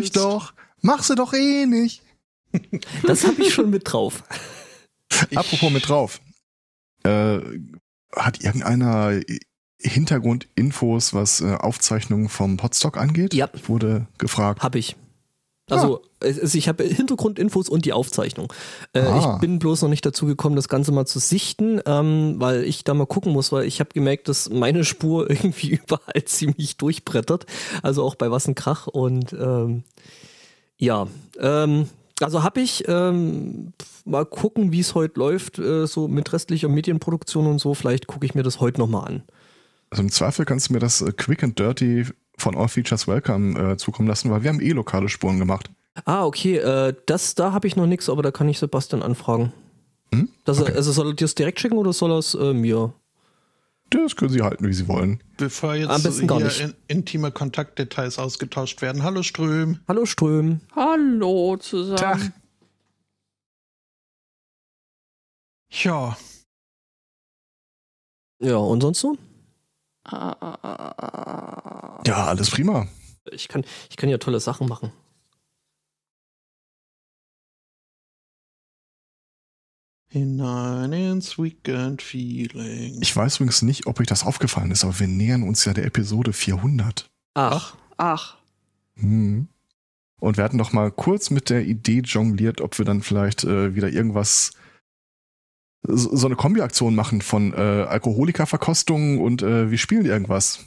mich doch. Mach sie doch eh nicht. Das habe ich schon mit drauf. Apropos mit drauf. Äh, hat irgendeiner Hintergrundinfos, was äh, Aufzeichnungen vom Podstock angeht? Ja. Ich wurde gefragt. Habe ich. Also, es, ich habe Hintergrundinfos und die Aufzeichnung. Äh, Ah. Ich bin bloß noch nicht dazu gekommen, das Ganze mal zu sichten, ähm, weil ich da mal gucken muss, weil ich habe gemerkt, dass meine Spur irgendwie überall ziemlich durchbrettert. Also auch bei Was ein Krach. Und ähm, ja, ähm, also habe ich ähm, mal gucken, wie es heute läuft, äh, so mit restlicher Medienproduktion und so. Vielleicht gucke ich mir das heute nochmal an. Also im Zweifel kannst du mir das äh, Quick and Dirty von All Features Welcome äh, zukommen lassen, weil wir haben eh lokale Spuren gemacht. Ah, okay, äh, das, da habe ich noch nichts, aber da kann ich Sebastian anfragen. Hm? Das, Okay. Also soll er dir das direkt schicken oder soll er es äh, mir? Das können sie halten, wie sie wollen. Bevor jetzt Am besten gar nicht. in, intime Kontaktdetails ausgetauscht werden. Hallo Ström. Hallo Ström. Hallo zusammen. Tag. Ja, Ja, und sonst so? Ja, alles prima. Ich kann, ich kann ja tolle Sachen machen. hinein ins Weekend Feeling. Ich weiß übrigens nicht, ob euch das aufgefallen ist, aber wir nähern uns ja der Episode 400. Ach, Ach, Hm. Und wir hatten doch mal kurz mit der Idee jongliert, ob wir dann vielleicht äh, wieder irgendwas, so, eine Kombiaktion machen von äh, Alkoholikerverkostung und äh, wir spielen irgendwas.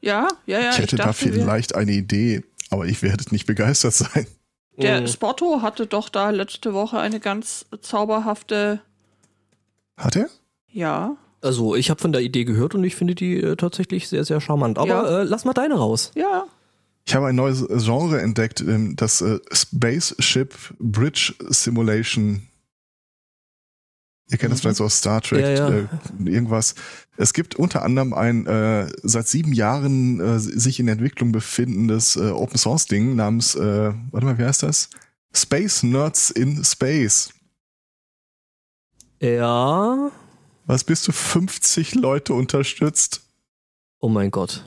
ja, ja, ja. ich hätte da dachte, wir- vielleicht eine Idee, aber ich werde nicht begeistert sein. Der Mhm. Spotto hatte doch da letzte Woche eine ganz zauberhafte, Hat er? ja, also ich habe von der Idee gehört und ich finde die äh, tatsächlich sehr, sehr charmant. Aber Ja. äh, lass mal deine raus. ja. Ich habe ein neues Genre entdeckt, ähm, das äh, Spaceship Bridge Simulation. Ihr kennt das vielleicht so aus Star Trek, Ja, ja. Äh, irgendwas. Es gibt unter anderem ein äh, seit sieben Jahren äh, sich in Entwicklung befindendes äh, Open Source Ding namens, äh, warte mal, wie heißt das? Space Nerds in Space. Ja. Was bis zu 50 Leute unterstützt. Oh mein Gott.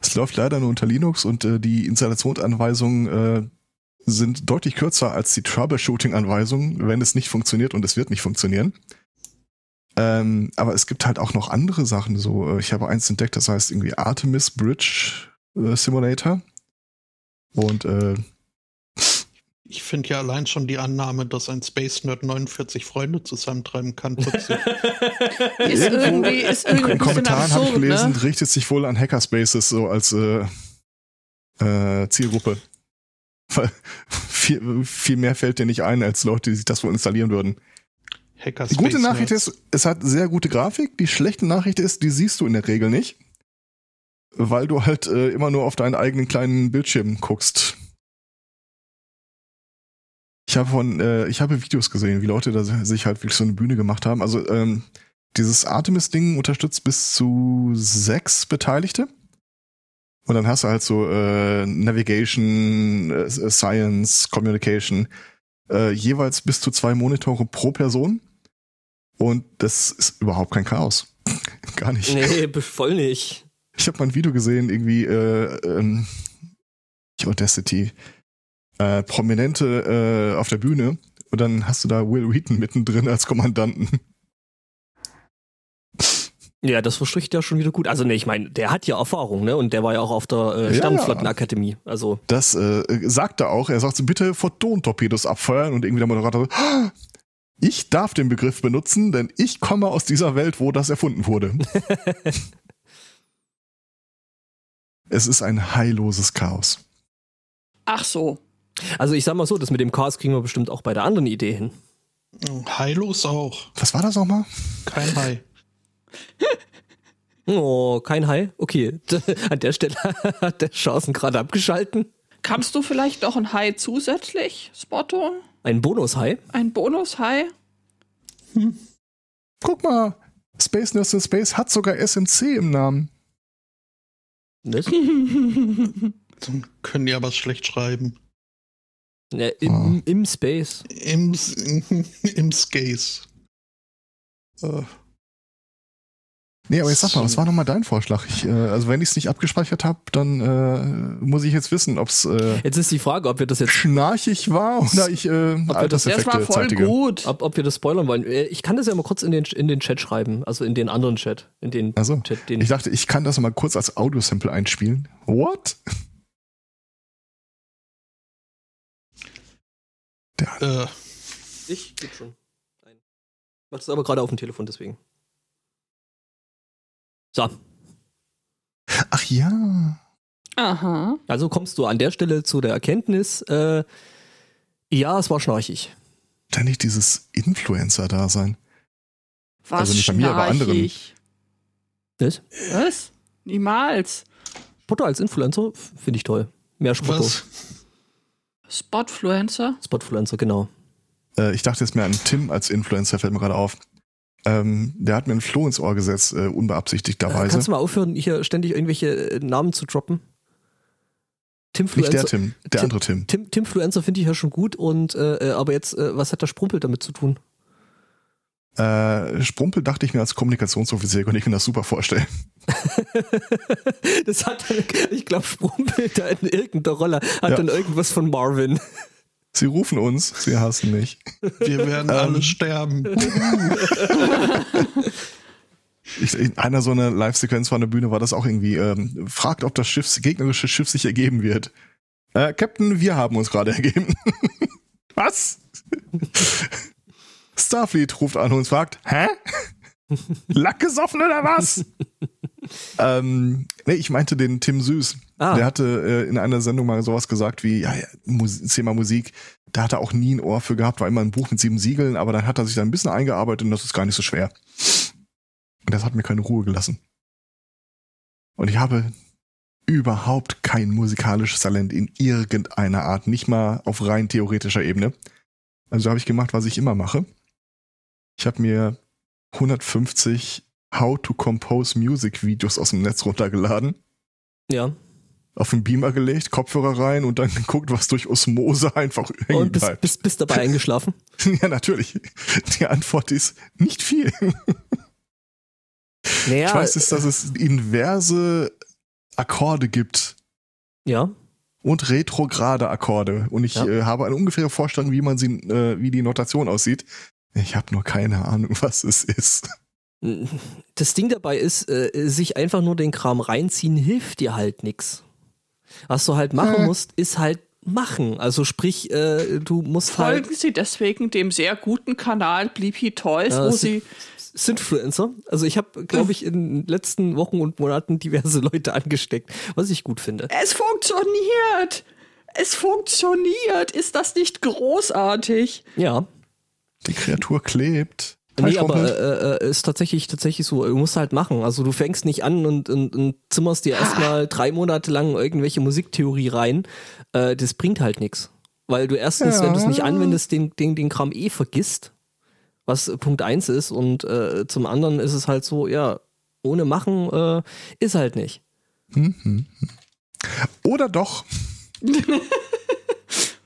Es läuft leider nur unter Linux und äh, die Installationsanweisungen äh, sind deutlich kürzer als die Troubleshooting-Anweisungen, wenn es nicht funktioniert und es wird nicht funktionieren. Ähm, aber es gibt halt auch noch andere Sachen. So, äh, ich habe eins entdeckt, das heißt irgendwie Artemis Bridge äh, Simulator. Und äh, Ich finde ja allein schon die Annahme, dass ein Space Nerd 49 Freunde zusammentreiben kann. putzig. Ist irgendwie, ist in, irgendwie in Kommentaren habe ich absurd, gelesen, ne? richtet sich wohl an Hackerspaces so als äh, äh, Zielgruppe. Weil viel, viel mehr fällt dir nicht ein, als Leute, die sich das wohl installieren würden. Hacker Die gute Nachricht Nerds. ist, es hat sehr gute Grafik. Die schlechte Nachricht ist, die siehst du in der Regel nicht. Weil du halt äh, immer nur auf deinen eigenen kleinen Bildschirm guckst. Ich habe von, äh, ich habe Videos gesehen, wie Leute da sich halt wirklich so eine Bühne gemacht haben. Also ähm, dieses Artemis-Ding unterstützt bis zu sechs Beteiligte. Und dann hast du halt so äh, Navigation, äh, Science, Communication, äh, jeweils bis zu zwei Monitore pro Person. Und das ist überhaupt kein Chaos. Gar nicht. Nee, voll nicht. Ich habe mal ein Video gesehen, irgendwie äh, ähm, Audacity, äh, Prominente äh, auf der Bühne und dann hast du da Will Wheaton mittendrin als Kommandanten. Ja, das verspricht ja schon wieder gut. Also, ne, ich meine, der hat ja Erfahrung, ne? Und der war ja auch auf der äh, Ja, Sternflottenakademie. Also, Das äh, sagt er auch. Er sagt so, bitte Photon-Torpedos abfeuern und irgendwie der Moderator so, "Ah, ich darf den Begriff benutzen, denn ich komme aus dieser Welt, wo das erfunden wurde. es ist ein heilloses Chaos. Ach so. also ich sag mal so, das mit dem Chaos kriegen wir bestimmt auch bei der anderen Idee hin. Heilos auch. Was war das nochmal? Kein Hai. Oh, kein Hai? Okay. An der Stelle hat der Chancen gerade abgeschalten. Kannst du vielleicht noch ein Hai zusätzlich, Spotto? Ein Bonus-Hai? Ein Bonus-Hai? Guck mal, Space Nurse in Space hat sogar SMC im Namen. Das? Dann können die aber schlecht schreiben. Ja, im, Im Space. Im, im Skace. Äh, Nee, aber jetzt sag mal, was war nochmal dein Vorschlag? Ich, äh, also wenn ich es nicht abgespeichert habe, dann äh, muss ich jetzt wissen, ob es äh, Jetzt ist die Frage, ob wir das jetzt schnarchig war oder ich äh, Das war Alterseffekte voll zeitige. gut. ob, ob wir das spoilern wollen. Äh, Ich kann das ja mal kurz in den, in den Chat schreiben, also in den anderen Chat. In den Also, Chat, den ich dachte, ich kann das mal kurz als Audiosample einspielen. What? Der, Äh, ich gebe schon. Ein. Machst es aber gerade auf dem Telefon, deswegen. So, ach ja. Aha. also kommst du an der Stelle zu der Erkenntnis, äh, ja, es war schnarchig. Ständig dieses Influencer-Dasein. Was Also nicht bei mir, aber anderen. Was? Was? Niemals. Spotto als Influencer finde ich toll. Mehr Spotto. was? Spotfluencer? Spotfluencer, genau. Äh, ich dachte jetzt mehr an Tim als Influencer, fällt mir gerade auf. Ähm, der hat mir ein Floh ins Ohr gesetzt, äh, Äh, unbeabsichtigterweise. kannst du mal aufhören, hier ständig irgendwelche äh, Namen zu droppen? Nicht der Timfluencer, Tim, der Tim- andere Tim. Tim, Timfluencer finde ich ja schon gut und äh, äh, aber jetzt, äh, was hat der Sprumpel damit zu tun? Äh, Sprumpel dachte ich mir als Kommunikationsoffizier, konnte ich mir das super vorstellen. das hat dann, ich glaube, Sprumpel da in irgendeiner Rolle hat Ja. dann irgendwas von Marvin. Sie rufen uns, sie hassen mich. Wir werden Ähm. alle sterben. Ich, in einer so einer Live-Sequenz von der Bühne war das auch irgendwie, ähm, fragt, ob das Schiff, gegnerische Schiff sich ergeben wird. Äh, Captain, wir haben uns gerade ergeben. Was? Starfleet ruft an und fragt, hä? Lack gesoffen oder was? Ähm, nee, ich meinte den Tim Süß. Ah. Der hatte äh, in einer Sendung mal sowas gesagt wie, ja, ja Mus Thema Musik, da hat er auch nie ein Ohr für gehabt, war immer ein Buch mit sieben Siegeln, aber dann hat er sich da ein bisschen eingearbeitet und das ist gar nicht so schwer. Und das hat mir keine Ruhe gelassen. Und ich habe überhaupt kein musikalisches Talent in irgendeiner Art, nicht mal auf rein theoretischer Ebene. Also habe ich gemacht, was ich immer mache. Ich habe mir 150 How to Compose Music Videos aus dem Netz runtergeladen, Ja. auf den Beamer gelegt, Kopfhörer rein und dann geguckt, was durch Osmose einfach hängen Und bist, bist, bist dabei eingeschlafen? Ja, natürlich. Die Antwort ist nicht viel. Naja, ich weiß jetzt, dass es inverse Akkorde gibt ja. und retrograde Akkorde. Und ich Ja. äh, habe eine ungefähre Vorstellung, wie man sie, äh, wie die Notation aussieht. Ich habe nur keine Ahnung, was es ist. Das Ding dabei ist, äh, sich einfach nur den Kram reinziehen, hilft dir halt nix. Was du halt machen Äh. musst, ist halt machen. Also sprich, äh, du musst halt Folgen Sie deswegen dem sehr guten Kanal Bleepy Toys, Ja, wo Sie Synfluencer. Also ich habe, glaube ich, in den letzten Wochen und Monaten diverse Leute angesteckt, was ich gut finde. Es funktioniert! Es funktioniert! Ist das nicht großartig? Ja. Die Kreatur klebt. Nee, aber äh, äh, ist tatsächlich tatsächlich so, du musst halt machen. Also du fängst nicht an und, und, und zimmerst dir erstmal drei Monate lang irgendwelche Musiktheorie rein. Äh, das bringt halt nichts. Weil du erstens, Ja. wenn du es nicht anwendest, den, den, den Kram eh vergisst, was äh, Punkt eins ist. Und äh, zum anderen ist es halt so, ja, ohne machen äh, ist halt nicht. Hm, hm, hm. Oder doch.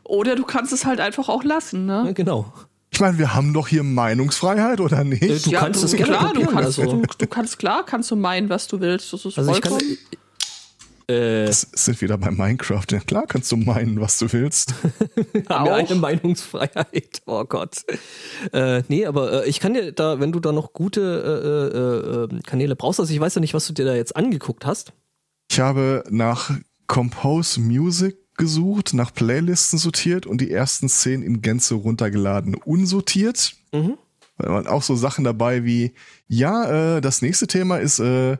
Oder du kannst es halt einfach auch lassen, Ja, ne? genau. Ich meine, wir haben doch hier Meinungsfreiheit, oder nicht? Äh, du kannst es gerne klar, du kannst, also. du, du kannst klar, kannst du meinen, was du willst. Das ist Also ich kann. vollkommen. Äh, Das sind wieder bei Minecraft. Ja, klar kannst du meinen, was du willst. haben wir eine Meinungsfreiheit. Oh Gott. Äh, nee, aber äh, ich kann dir da, wenn du da noch gute äh, äh, äh, Kanäle brauchst, also ich weiß ja nicht, was du dir da jetzt angeguckt hast. Ich habe nach Compose Music gesucht, nach Playlisten sortiert und die ersten zehn in Gänze runtergeladen. Unsortiert. Mhm. Da waren auch so Sachen dabei wie, ja, äh, das nächste Thema ist, äh,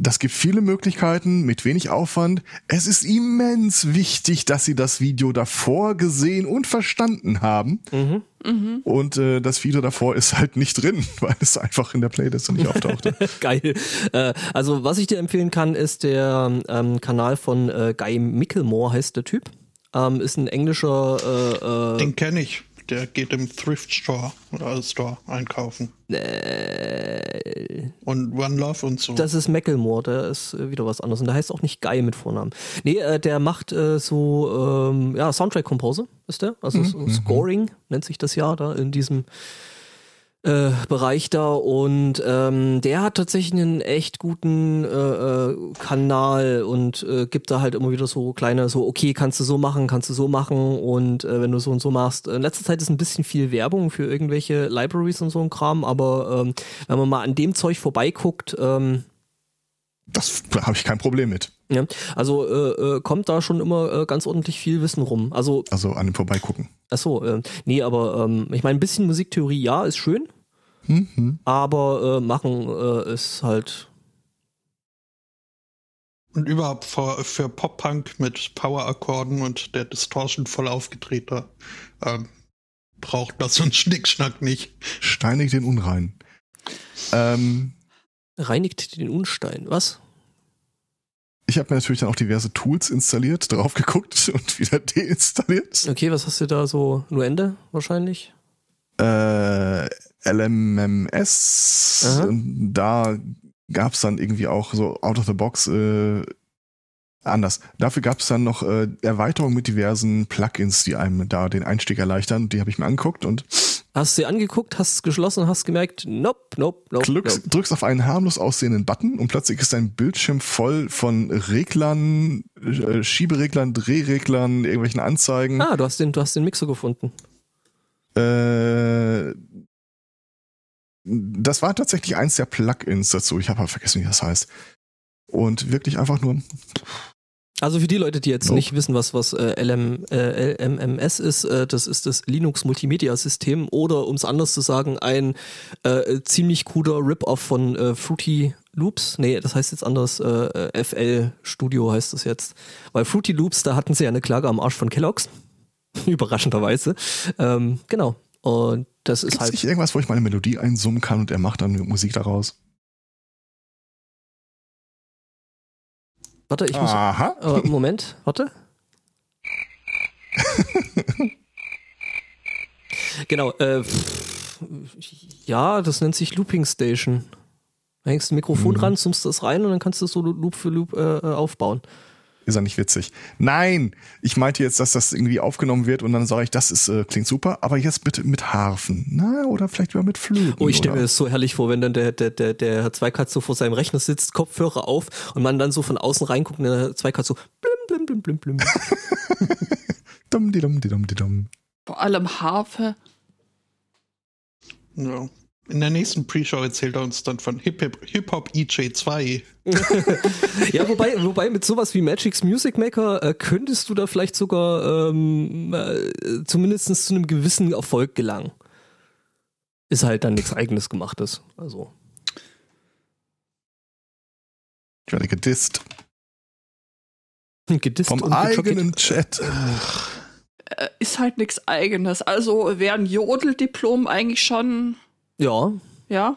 das gibt viele Möglichkeiten mit wenig Aufwand. Es ist immens wichtig, dass Sie das Video davor gesehen und verstanden haben. Mhm. Mhm. Und äh, das Video davor ist halt nicht drin, weil es einfach in der Playlist nicht auftauchte. Geil. Äh, also, was ich dir empfehlen kann, ist der ähm, Kanal von äh, Guy Micklemore, heißt der Typ. Ähm, ist ein englischer äh, äh, Den kenne ich. Der geht im Thrift Store oder Store einkaufen. äh, Und One Love und so. Das ist Macklemore, der ist äh, wieder was anderes. Und der heißt auch nicht Guy mit Vornamen. Nee, äh, der macht äh, so, ähm, ja, Soundtrack-Composer ist der. Also so Scoring nennt sich das ja da in diesem äh, Bereich da und ähm, der hat tatsächlich einen echt guten äh, äh, Kanal und äh, gibt da halt immer wieder so kleine, so okay, kannst du so machen, kannst du so machen und äh, wenn du so und so machst. In letzter Zeit ist ein bisschen viel Werbung für irgendwelche Libraries und so ein Kram, aber ähm, wenn man mal an dem Zeug vorbeiguckt, ähm, Das da habe ich kein Problem mit. ja, also äh, äh, kommt da schon immer äh, ganz ordentlich viel Wissen rum. Also Also an dem Vorbeigucken. Ach so, äh, nee, aber ähm, ich meine, ein bisschen Musiktheorie, ja, ist schön, Mhm. aber äh, machen äh, ist halt. Und überhaupt für, für Pop-Punk mit Power-Akkorden und der Distortion voll aufgetreter ähm, braucht das so einen Schnickschnack nicht. Steinig den Unrein. Ähm, Reinigt den Unstein, was? ich habe mir natürlich dann auch diverse Tools installiert, drauf geguckt und wieder deinstalliert. Okay, was hast du da so? Nur Ende wahrscheinlich? Äh, LMMS. Aha. Und da gab es dann irgendwie auch so out of the box äh, anders. Dafür gab es dann noch äh, Erweiterungen mit diversen Plugins, die einem da den Einstieg erleichtern. Die habe ich mir angeguckt und Hast du dir angeguckt, hast es geschlossen, hast gemerkt, nope, nope, nope. drückst, nope. drückst auf einen harmlos aussehenden Button und plötzlich ist dein Bildschirm voll von Reglern, äh, Schiebereglern, Drehreglern, irgendwelchen Anzeigen. Ah, du hast den, du hast den Mixer gefunden. Äh, das war tatsächlich eins der Plugins dazu. Ich habe vergessen, wie das heißt. Und wirklich einfach nur, Also für die Leute, die jetzt Nope. nicht wissen, was, was äh, LM, äh, LMMS ist, äh, das ist das Linux Multimedia System oder um es anders zu sagen, ein äh, ziemlich cooler Rip-Off von äh, Fruity Loops. Nee, das heißt jetzt anders, äh, FL Studio heißt das jetzt. Weil Fruity Loops, da hatten sie ja eine Klage am Arsch von Kellogg's. Überraschenderweise. Ähm, genau. Und das ist gibt's halt. nicht irgendwas, wo ich meine Melodie einsummen kann und er macht dann Musik daraus? Warte, ich muss. Aha. Äh, Moment, warte. genau, äh, ja, das nennt sich Looping Station. Da hängst du ein Mikrofon Mhm. ran, zoomst das rein und dann kannst du es so Loop für Loop äh, aufbauen. Ist ja nicht witzig. Nein, ich meinte jetzt, dass das irgendwie aufgenommen wird und dann sage ich, das ist, äh, klingt super, aber jetzt bitte mit Harfen. Na, oder vielleicht wieder mit Flöten. Oh, ich stelle mir das so herrlich vor, wenn dann der, der, der, der Herr Zweikatz so vor seinem Rechner sitzt, Kopfhörer auf und man dann so von außen reinguckt und der Herr Zweikatz so blim, blim, blim, blim, blim. Dum, di, dum, di, dum, di, dum. Vor allem Harfe. Ja. In der nächsten Pre-Show erzählt er uns dann von Hip-Hop Hip EJ2. Ja, wobei, wobei mit sowas wie Magic's Music Maker äh, könntest du da vielleicht sogar ähm, äh, zumindest zu einem gewissen Erfolg gelangen. Ist halt dann nichts eigenes gemachtes. Also. Ich werde gedisst. Gedisst Vom und eigenen Chat. Äh, ist halt nichts eigenes. Also wäre ein Jodeldiplom eigentlich schon, Ja, ja.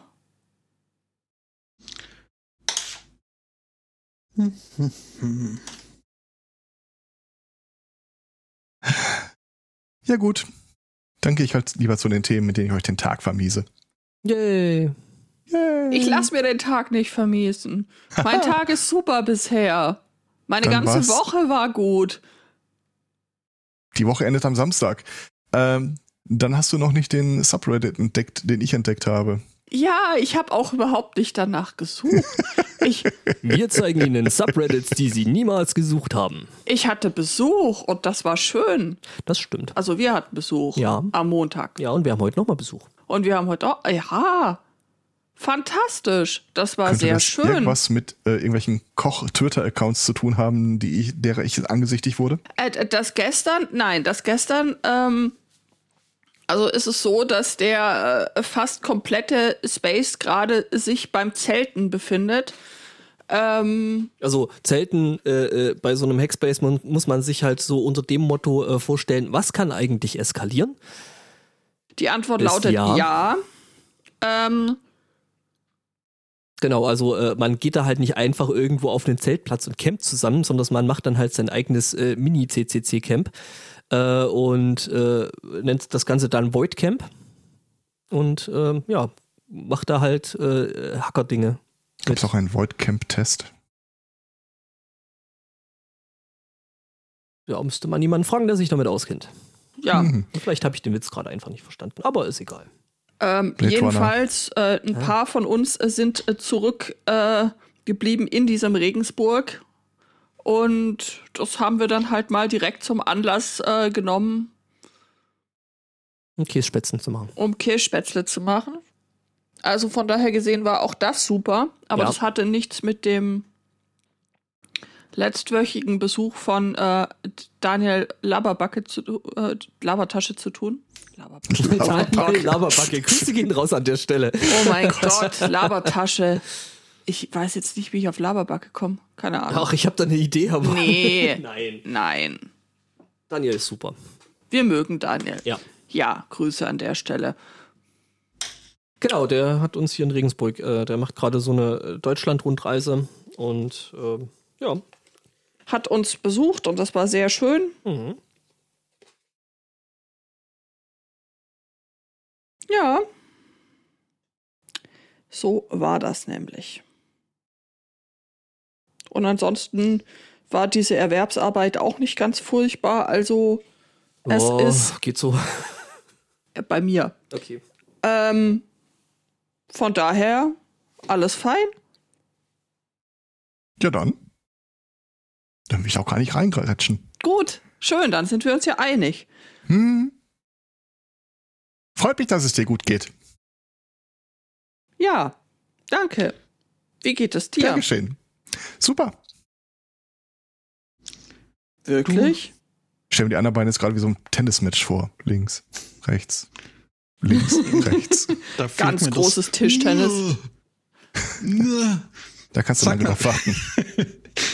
Ja gut. Dann gehe ich halt lieber zu den Themen, mit denen ich euch den Tag vermiese. yay. Yay. Ich lass mir den Tag nicht vermiesen. Mein Tag ist super bisher. Meine Dann ganze war's- Woche war gut. Die Woche endet am Samstag. Ähm, dann hast du noch nicht den Subreddit entdeckt, den ich entdeckt habe. Ja, ich habe auch überhaupt nicht danach gesucht. Ich, Wir zeigen Ihnen Subreddits, die Sie niemals gesucht haben. ich hatte Besuch und das war schön. Das stimmt. Also wir hatten Besuch Ja. am Montag. Ja, und wir haben heute nochmal Besuch. Und wir haben heute auch, ja, fantastisch. Das war Könnte sehr das schön. irgendwas mit äh, irgendwelchen Koch-Twitter-Accounts zu tun haben, die ich, derer ich angesichtigt wurde? Äh, das gestern, nein, das gestern, ähm, also ist es so, dass der äh, fast komplette Space gerade sich beim Zelten befindet. Ähm, Also Zelten äh, äh, bei so einem Hackspace man, muss man sich halt so unter dem Motto äh, vorstellen, was kann eigentlich eskalieren? die Antwort Ist lautet ja. ja. Ähm, Genau, also äh, man geht da halt nicht einfach irgendwo auf einen Zeltplatz und campt zusammen, sondern man macht dann halt sein eigenes äh, Mini-CCC-Camp äh, und äh, nennt das Ganze dann Void Camp und ähm, ja, macht da halt äh, Hacker-Dinge. Gab es auch einen Void-Camp-Test? Ja, müsste man jemanden fragen, der sich damit auskennt. ja, Mhm. Und vielleicht habe ich den Witz gerade einfach nicht verstanden, aber ist egal. Ähm, jedenfalls, äh, ein paar von uns äh, sind äh, zurückgeblieben äh, in diesem Regensburg. Und das haben wir dann halt mal direkt zum Anlass äh, genommen, Um Kässpätzen zu machen. um Kirschspätzle zu machen. Also von daher gesehen war auch das super, aber Ja. das hatte nichts mit dem letztwöchigen Besuch von äh, Daniel Laberbacke zu äh, Labertasche zu tun. Laberbacke. Daniel Laberbacke. Grüße gehen raus an der Stelle. Oh mein Gott, Labertasche. Ich weiß jetzt nicht, wie ich auf Laberbacke komme. Keine Ahnung. Ach, ich habe da eine Idee, aber. Nee. Nein. Nein. Daniel ist super. Wir mögen Daniel. Ja. Ja, Grüße an der Stelle. Genau, der hat uns hier in Regensburg, äh, der macht gerade so eine äh, Deutschland-Rundreise und ähm, ja. Hat uns besucht und das war sehr schön. Mhm. Ja. So war das nämlich. Und ansonsten war diese Erwerbsarbeit auch nicht ganz furchtbar. Also es Oh, ist Geht so. bei mir. Okay. Ähm, von daher alles fein. Ja, dann. Dann will ich auch gar nicht reingrätschen. Gut, schön, dann sind wir uns ja einig. Hm. Freut mich, dass es dir gut geht. Ja, danke. Wie geht es dir? geschehen. Super. Wirklich? Ich stell mir die anderen Beine jetzt gerade wie so ein Tennismatch vor. Links, rechts, links, rechts. Ganz großes Tischtennis. Da kannst du Sag lange mal. drauf warten.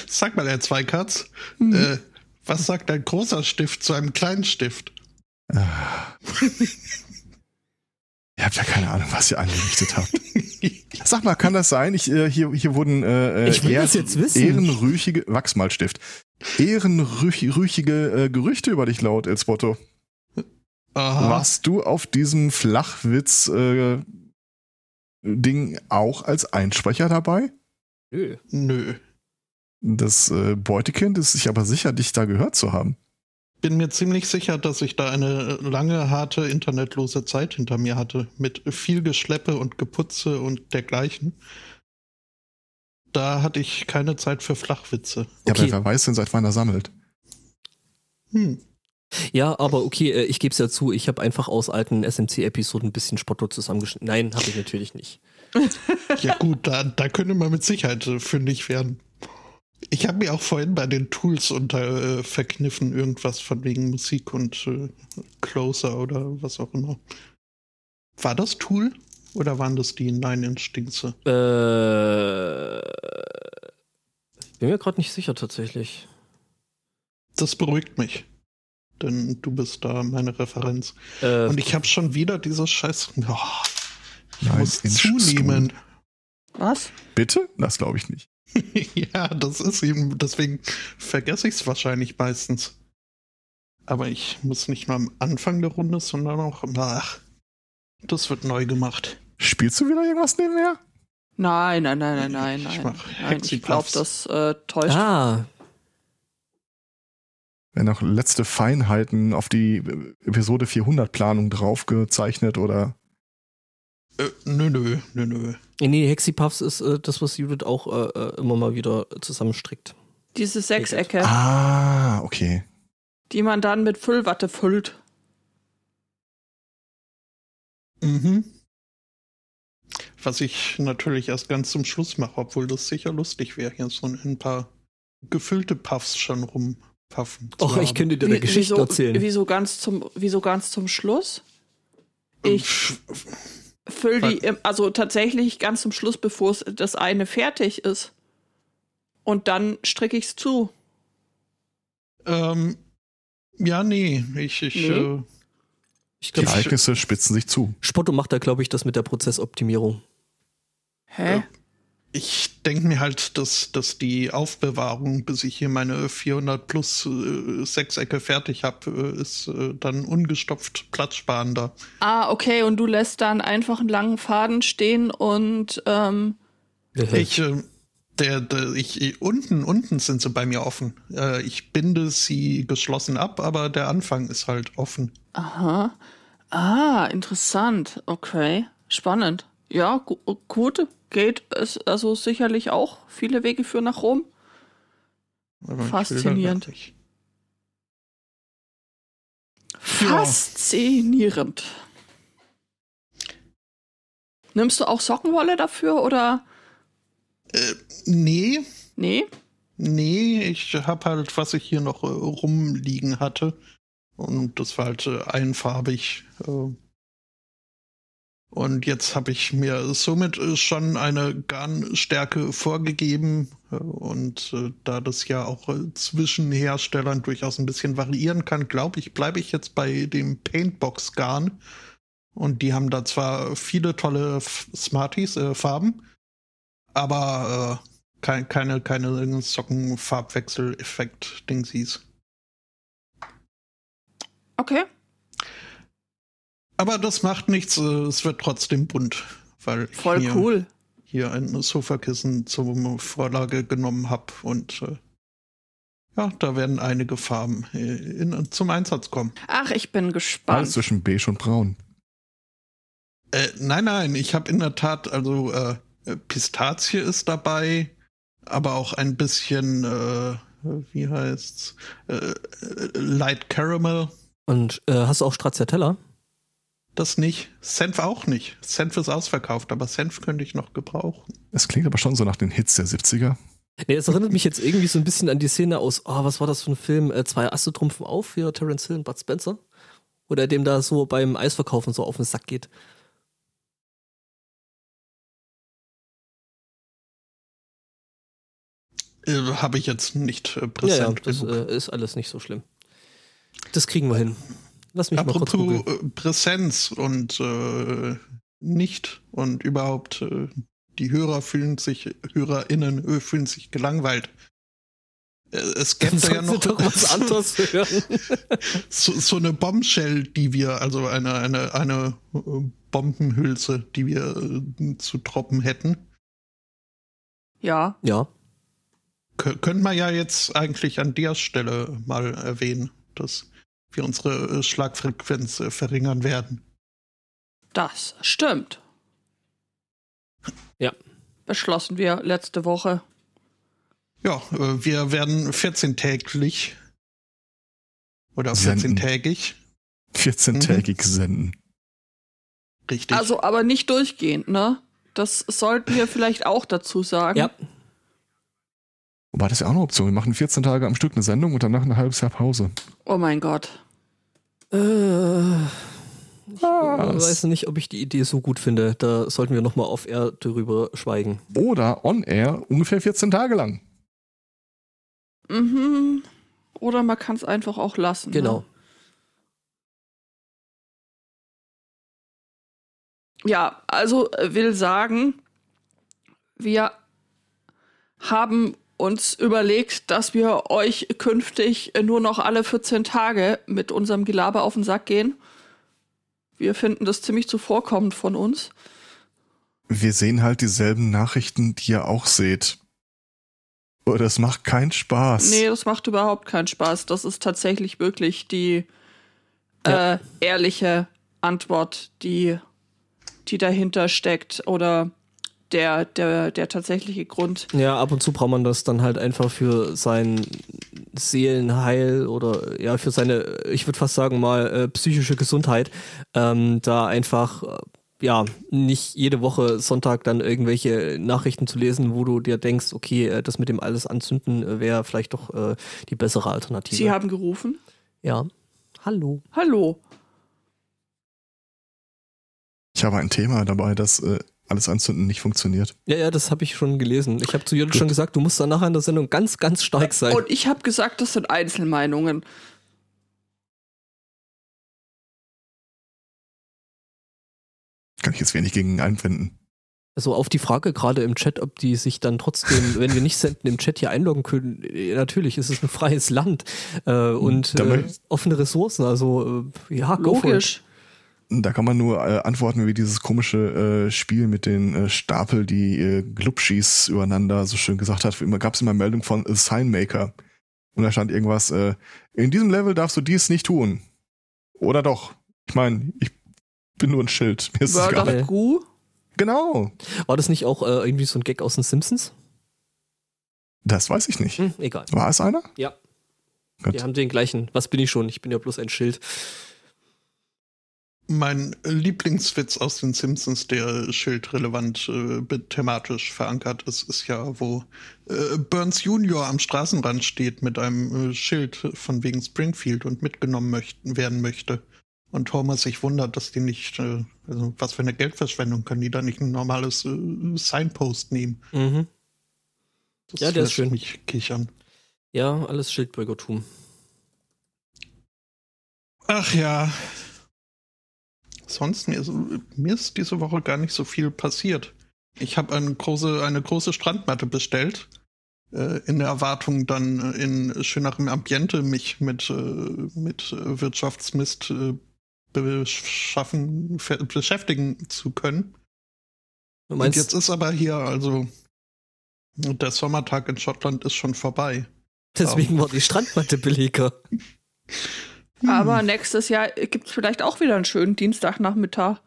Sag mal, Herr Zweikatz, Hm. äh, was sagt ein großer Stift zu einem kleinen Stift? Ihr habt ja keine Ahnung, was ihr angerichtet habt. Sag mal, kann das sein? Ich, äh, hier, hier wurden äh, äh, Ich will das jetzt wissen. ehrenrüchige, Wachsmalstift, ehrenrüchige äh, Gerüchte über dich laut, Elsbotto. Aha. Warst du auf diesem Flachwitz äh, Ding auch als Einsprecher dabei? Nö. Nö. Das äh, Beutekind ist sich aber sicher, dich da gehört zu haben. Bin mir ziemlich sicher, dass ich da eine lange, harte, internetlose Zeit hinter mir hatte. Mit viel Geschleppe und Geputze und dergleichen. Da hatte ich keine Zeit für Flachwitze. Ja, Okay. aber wer weiß denn, seit wann er sammelt? Hm. Ja, aber okay, äh, ich gebe es ja zu, ich habe einfach aus alten SMC-Episoden ein bisschen Spotto zusammengeschnitten. Nein, habe ich natürlich nicht. Ja gut, da, da könnte man mit Sicherheit äh, fündig werden. Ich habe mir auch vorhin bei den Tools unter äh, verkniffen, irgendwas von wegen Musik und äh, Closer oder was auch immer. War das Tool oder waren das die Nine Instinkte? Äh, ich bin mir gerade nicht sicher tatsächlich. Das beruhigt mich. Denn du bist da meine Referenz. Äh, Und ich habe schon wieder dieses Scheiß. Oh, ich muss Inch zunehmen. Was? Bitte? Das glaube ich nicht. ja, das ist eben, deswegen vergesse ich es wahrscheinlich meistens. Aber ich muss nicht nur am Anfang der Runde, sondern auch nach. Das wird neu gemacht. Spielst du wieder irgendwas nebenher? Nein, nein, nein, nein, nein, Ich nein. mach nein ich glaube, das äh, täuscht. ah, Wenn noch letzte Feinheiten auf die äh, Episode 400 Planung draufgezeichnet oder Äh, nö, nö, nö, nö. Nee, Hexipuffs ist äh, das, was Judith auch äh, äh, immer mal wieder zusammenstrickt. Diese Sechsecke, Ah, okay. die man dann mit Füllwatte füllt. Mhm. Was ich natürlich erst ganz zum Schluss mache, obwohl das sicher lustig wäre, hier so ein paar gefüllte Puffs schon rumpaffen. zu Och, ich könnte dir eine Wie- Geschichte wieso, erzählen. Wieso ganz zum, wieso ganz zum Schluss? Ich füll die, im, also tatsächlich ganz zum Schluss, bevor es das eine fertig ist. Und dann stricke ich es zu. Ähm, ja, nee, ich, ich, Nee? Äh, Ich Die glaube, Ereignisse spitzen sich zu. Spotto macht da, glaube ich, das mit der Prozessoptimierung. Hä? Ja. Ich denke mir halt, dass, dass die Aufbewahrung, bis ich hier meine 400 plus äh, Sechsecke fertig habe, äh, ist äh, dann ungestopft platzsparender. Ah, okay, und du lässt dann einfach einen langen Faden stehen und ähm, Ich, äh, der, der, ich, ich, unten, unten sind sie bei mir offen. Äh, ich binde sie geschlossen ab, aber der Anfang ist halt offen. aha. Ah, interessant. Okay, spannend. Ja, gu gut. Geht es also sicherlich auch. Viele Wege führen nach Rom. Faszinierend. Faszinierend. Nimmst du auch Sockenwolle dafür oder? Äh, nee. Nee? Nee, ich hab halt, was ich hier noch äh, rumliegen hatte. Und das war halt äh, einfarbig. Äh, und jetzt habe ich mir somit äh, schon eine Garnstärke vorgegeben. Äh, und äh, da das ja auch zwischen Herstellern durchaus ein bisschen variieren kann, glaube ich, bleibe ich jetzt bei dem Paintbox-Garn. Und die haben da zwar viele tolle Smarties, äh, Farben, aber äh, kein, keine, keine Sockenfarbwechsel-Effekt-Dingsies. Okay. Aber das macht nichts, äh, es wird trotzdem bunt, weil Voll hier, cool. hier ein Sofakissen zur Vorlage genommen habe und äh, ja, da werden einige Farben äh, in, zum Einsatz kommen. Ach, ich bin gespannt. Alles zwischen beige und braun. Äh, nein, nein, ich habe in der Tat, also äh, Pistazie ist dabei, aber auch ein bisschen, äh, wie heißt's, äh, Light Caramel. Und äh, hast du auch Stracciatella? Das nicht. Senf auch nicht. Senf ist ausverkauft, aber Senf könnte ich noch gebrauchen. Es klingt aber schon so nach den Hits der 70er. Nee, es erinnert mich jetzt irgendwie so ein bisschen an die Szene aus, oh, was war das für ein Film? Äh, zwei Asse trumpfen auf für Terence Hill und Bud Spencer. Oder dem da so beim Eisverkaufen so auf den Sack geht. Äh, Habe ich jetzt nicht äh, präsent. Ja, ja, das äh, ist alles nicht so schlimm. Das kriegen wir hin. Lass mich Apropos mal kurz googeln. äh, Präsenz und äh, nicht und überhaupt äh, die Hörer fühlen sich, HörerInnen äh, fühlen sich gelangweilt. Äh, Es gibt da ja noch doch was anderes hören. so, so eine Bombshell, die wir, also eine, eine, eine Bombenhülse, die wir äh, zu droppen hätten. Ja. Ja. Kö können wir ja jetzt eigentlich an der Stelle mal erwähnen, dass wir unsere äh, Schlagfrequenz äh, verringern werden. Das stimmt. Ja. Beschlossen wir letzte Woche. Ja, äh, wir werden 14-täglich oder Senden. 14-tägig, 14-tägig senden. richtig. Also aber nicht durchgehend, ne? Das sollten wir vielleicht auch dazu sagen. Ja. Wobei das ist ja auch eine Option. Wir machen 14 Tage am Stück eine Sendung und danach ein halbes Jahr Pause. Oh mein Gott. Äh, ich Was? weiß nicht, ob ich die Idee so gut finde. Da sollten wir nochmal auf Air darüber schweigen. Oder on air ungefähr 14 Tage lang. Mhm. Oder man kann es einfach auch lassen. Genau. Ne? Ja, also äh, will sagen, wir haben uns überlegt, dass wir euch künftig nur noch alle 14 Tage mit unserem Gelaber auf den Sack gehen. Wir finden das ziemlich zuvorkommend von uns. Wir sehen halt dieselben Nachrichten, die ihr auch seht. Oh, das macht keinen Spaß. Nee, das macht überhaupt keinen Spaß. Das ist tatsächlich wirklich die Ja. äh, ehrliche Antwort, die, die dahinter steckt oder der, der, der tatsächliche Grund. Ja, ab und zu braucht man das dann halt einfach für sein Seelenheil oder ja, für seine, ich würde fast sagen mal, äh, psychische Gesundheit. Ähm, da einfach, äh, ja, nicht jede Woche Sonntag dann irgendwelche Nachrichten zu lesen, wo du dir denkst, okay, äh, das mit dem alles anzünden äh, wäre vielleicht doch äh, die bessere Alternative. Sie haben gerufen. ja. Hallo. Hallo. Ich habe ein Thema dabei, das äh, alles anzünden nicht funktioniert. Ja, ja, das habe ich schon gelesen. Ich habe zu Jürgen schon gesagt, du musst dann nachher in der Sendung ganz, ganz stark sein. Und ich habe gesagt, das sind Einzelmeinungen. Kann ich jetzt wenig gegen einwenden. Also auf die Frage gerade im Chat, ob die sich dann trotzdem, wenn wir nicht senden, im Chat hier einloggen können. äh, Natürlich, es ist ein freies Land äh, und äh, offene Ressourcen. Also äh, ja, go for it. Logisch. Da kann man nur äh, antworten wie dieses komische äh, Spiel mit den äh, Stapel, die äh, Glubschis übereinander so schön gesagt hat. Immer gab es immer Meldung von A Sign Maker. Und da stand irgendwas, äh, in diesem Level darfst du dies nicht tun. Oder doch. Ich meine, ich bin nur ein Schild. Mir ist World egal. of. Genau. War das nicht auch äh, irgendwie so ein Gag aus den Simpsons? Das weiß ich nicht. Hm, egal. War es einer? Ja. Gut. Wir haben den gleichen. Was bin ich schon? Ich bin ja bloß ein Schild. Mein Lieblingswitz aus den Simpsons, der schildrelevant äh, thematisch verankert ist, ist ja, wo äh, Burns Junior am Straßenrand steht mit einem äh, Schild von wegen Springfield und mitgenommen möchten, werden möchte. Und Homer sich wundert, dass die nicht, äh, also was für eine Geldverschwendung, können die da nicht ein normales äh, Signpost nehmen? Mhm. Das Ja, der ist schön. mich kichern. Ja, alles Schildbürgertum. Ach ja. Sonst, mir ist, mir ist diese Woche gar nicht so viel passiert. Ich habe eine große, eine große Strandmatte bestellt. Äh, in der Erwartung, dann äh, in schönerem Ambiente mich mit, äh, mit Wirtschaftsmist äh, beschaffen, fe- beschäftigen zu können. Und jetzt ist aber hier, also der Sommertag in Schottland ist schon vorbei. deswegen war die Strandmatte billiger. Aber nächstes Jahr gibt es vielleicht auch wieder einen schönen Dienstagnachmittag.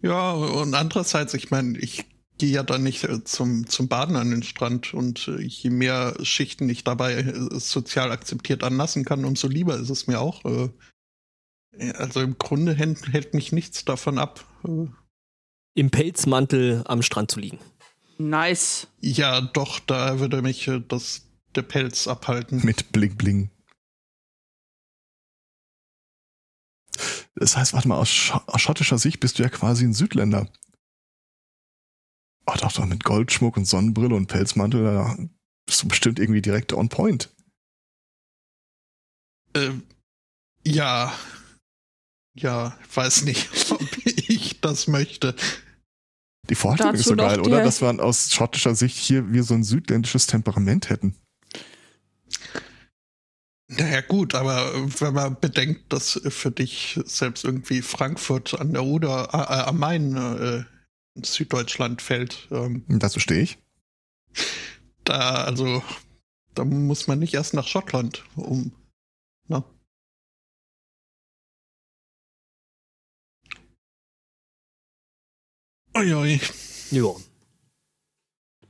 Ja, und andererseits, ich meine, ich gehe ja dann nicht äh, zum, zum Baden an den Strand und äh, je mehr Schichten ich dabei äh, sozial akzeptiert anlassen kann, umso lieber ist es mir auch. Also im Grunde hält, hält mich nichts davon ab. Im Pelzmantel am Strand zu liegen. Nice. ja, doch, da würde mich das, der Pelz abhalten. Mit Bling Bling. Das heißt, warte mal, aus, Sch aus schottischer Sicht bist du ja quasi ein Südländer. Oh, doch, doch, mit Goldschmuck und Sonnenbrille und Pelzmantel, da bist du bestimmt irgendwie direkt on point. Äh, ja. Ja, weiß nicht, ob ich das möchte. Die Vorstellung ist so geil, oder? der- Dass wir aus schottischer Sicht hier wir so ein südländisches Temperament hätten. Naja, gut, aber wenn man bedenkt, dass für dich selbst irgendwie Frankfurt an der Oder, äh, am Main äh, in Süddeutschland fällt, ähm, dazu stehe ich. da, also, da muss man nicht erst nach Schottland, um, ne? Uiui. Ja.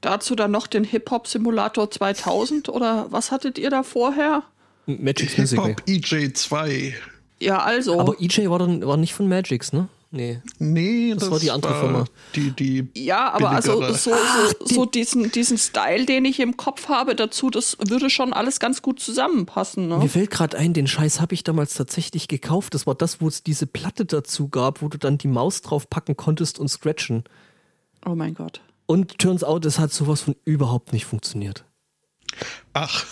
Dazu dann noch den Hip-Hop-Simulator 2000 oder was hattet ihr da vorher? Magic's Musical. Hip-Hop EJ2. Ja, also. Aber EJ war dann war nicht von Magic's, ne? Nee. Nee, Das war die andere Firma. Die, die, ja, aber also billigere. so, so, so diesen, diesen Style, den ich im Kopf habe dazu, das würde schon alles ganz gut zusammenpassen. Mir Ne? fällt gerade ein, den Scheiß habe ich damals tatsächlich gekauft. Das war das, wo es diese Platte dazu gab, wo du dann die Maus drauf packen konntest und scratchen. Oh mein Gott. Und turns out, es hat sowas von überhaupt nicht funktioniert. ach,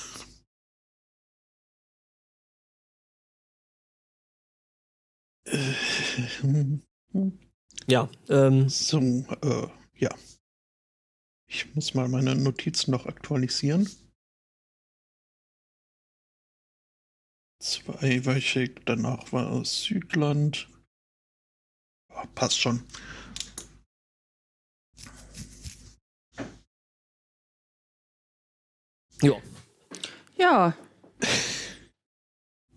Ja, ähm, So, äh, ja. Ich muss mal meine Notizen noch aktualisieren. Zweiwöchig, danach war es Südland. Ja, passt schon. ja. Ja,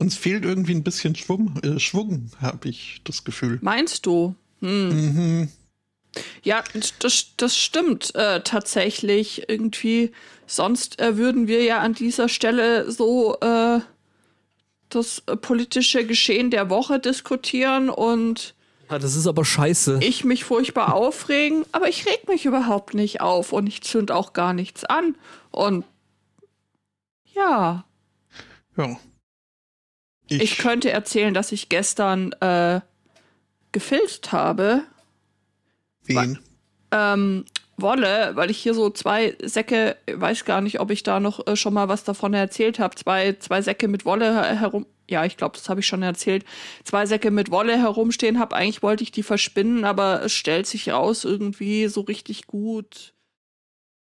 Uns fehlt irgendwie ein bisschen Schwung, äh, Schwung habe ich das Gefühl. meinst du? Hm. Mhm. Ja, das, das stimmt äh, tatsächlich irgendwie. Sonst äh, würden wir ja an dieser Stelle so äh, das politische Geschehen der Woche diskutieren und ja. Das ist aber scheiße. ich mich furchtbar aufregen, aber ich reg mich überhaupt nicht auf und ich zünd auch gar nichts an. Und ja, Ja. Ich, könnte erzählen, dass ich gestern äh, gefilzt habe. wen? ähm, Wolle, weil ich hier so zwei Säcke, weiß gar nicht, ob ich da noch äh, schon mal was davon erzählt habe, zwei, zwei Säcke mit Wolle her- herum. Ja, ich glaube, das habe ich schon erzählt. Zwei Säcke mit Wolle herumstehen habe. Eigentlich wollte ich die verspinnen, aber es stellt sich raus, irgendwie so richtig gut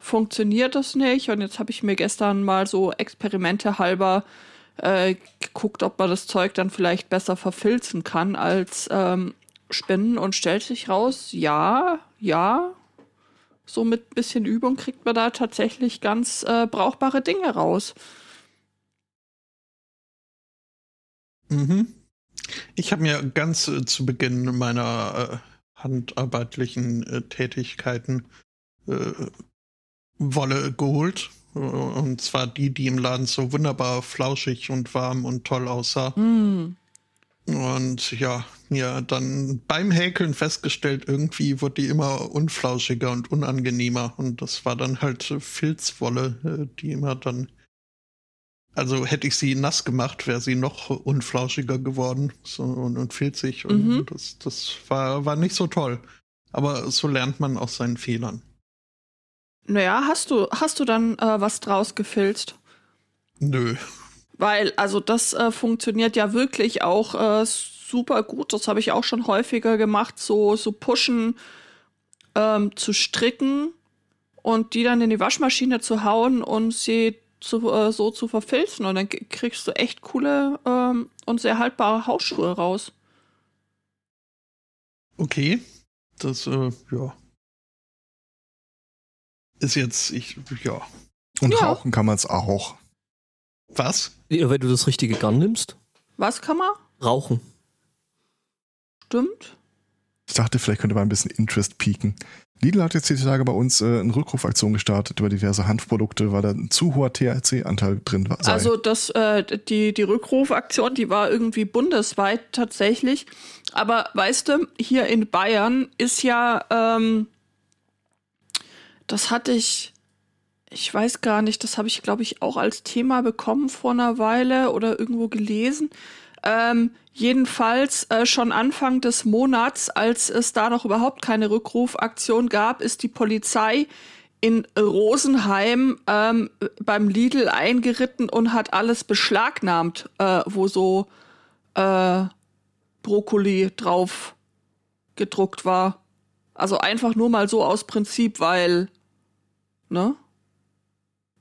funktioniert das nicht. Und jetzt habe ich mir gestern mal so Experimente halber äh, geguckt, ob man das Zeug dann vielleicht besser verfilzen kann als ähm, spinnen und stellt sich raus, ja, ja, so mit ein bisschen Übung kriegt man da tatsächlich ganz äh, brauchbare Dinge raus. Mhm. Ich habe mir ganz äh, zu Beginn meiner äh, handarbeitlichen äh, Tätigkeiten äh, Wolle geholt. Und zwar die, die im Laden so wunderbar flauschig und warm und toll aussah. Hm. Und ja, mir dann beim Häkeln festgestellt, irgendwie wurde die immer unflauschiger und unangenehmer. Und das war dann halt Filzwolle, äh, die immer dann. Also hätte ich sie nass gemacht, wäre sie noch unflauschiger geworden so, und, und filzig. Und Mhm. das, das war, war nicht so toll. Aber so lernt man aus seinen Fehlern. Naja, hast du, hast du dann äh, was draus gefilzt? Nö. Weil, also das äh, funktioniert ja wirklich auch äh, super gut. Das habe ich auch schon häufiger gemacht, so, so pushen, ähm, zu stricken und die dann in die Waschmaschine zu hauen und sie zu, äh, so zu verfilzen. Und dann kriegst du echt coole ähm, und sehr haltbare Hausschuhe raus. Okay. Das, äh, ja. Ist jetzt, ich, ja. Und Ja. rauchen kann man es auch. Was? Ja, wenn du das richtige Garn nimmst. Was kann man? Rauchen. Stimmt. Ich dachte, vielleicht könnte man ein bisschen Interest pieken. Lidl hat jetzt die Tage bei uns äh, eine Rückrufaktion gestartet über diverse Hanfprodukte, weil da ein zu hoher THC-Anteil drin war. sei. Also das, äh, die, die Rückrufaktion, die war irgendwie bundesweit tatsächlich. Aber weißt du, hier in Bayern ist ja, ähm, das hatte ich, ich weiß gar nicht, das habe ich, glaube ich, auch als Thema bekommen vor einer Weile oder irgendwo gelesen. Ähm, jedenfalls äh, schon Anfang des Monats, als es da noch überhaupt keine Rückrufaktion gab, ist die Polizei in Rosenheim ähm, beim Lidl eingeritten und hat alles beschlagnahmt, äh, wo so äh, Brokkoli drauf gedruckt war. Also einfach nur mal so aus Prinzip, weil, ne?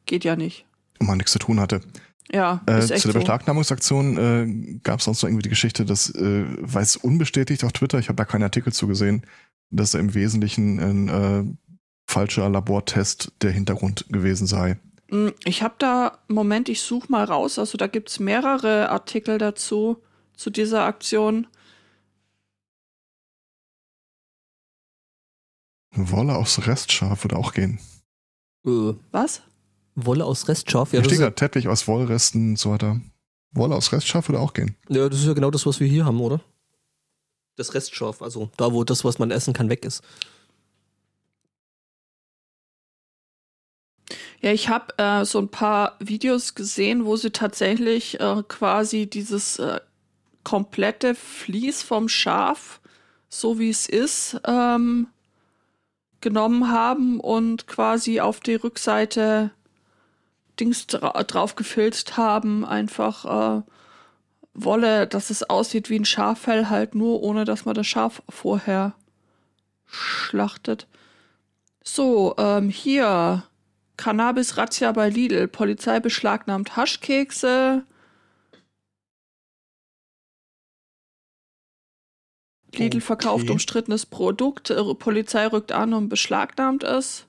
Geht ja nicht. Und man nichts zu tun hatte. Ja, Äh, zu der so. Beschlagnahmungsaktion äh, gab es sonst noch irgendwie die Geschichte, dass, äh, weil es unbestätigt auf Twitter, ich habe da keinen Artikel zu gesehen, dass im Wesentlichen ein äh, falscher Labortest der Hintergrund gewesen sei. Mm, Ich habe da, Moment, ich suche mal raus. Also da gibt's mehrere Artikel dazu, zu dieser Aktion. Wolle aus Restschaf würde auch gehen. Äh, Was? Wolle aus Restschaf. Ja das, steht da Teppich aus Wollresten und so weiter. Wolle aus Restschaf würde auch gehen. ja, das ist ja genau das, was wir hier haben, oder? Das Restschaf, also da, wo das, was man essen kann, weg ist. Ja, ich habe äh, so ein paar Videos gesehen, wo sie tatsächlich äh, quasi dieses äh, komplette Vlies vom Schaf, so wie es ist, ähm, genommen haben und quasi auf die Rückseite Dings dra drauf gefilzt haben, einfach äh, Wolle, dass es aussieht wie ein Schaffell, halt nur ohne dass man das Schaf vorher schlachtet. So, ähm, hier Cannabis-Razzia bei Lidl. Polizei beschlagnahmt Haschkekse. Lidl verkauft Okay. umstrittenes Produkt. Äh, Polizei rückt an und beschlagnahmt es.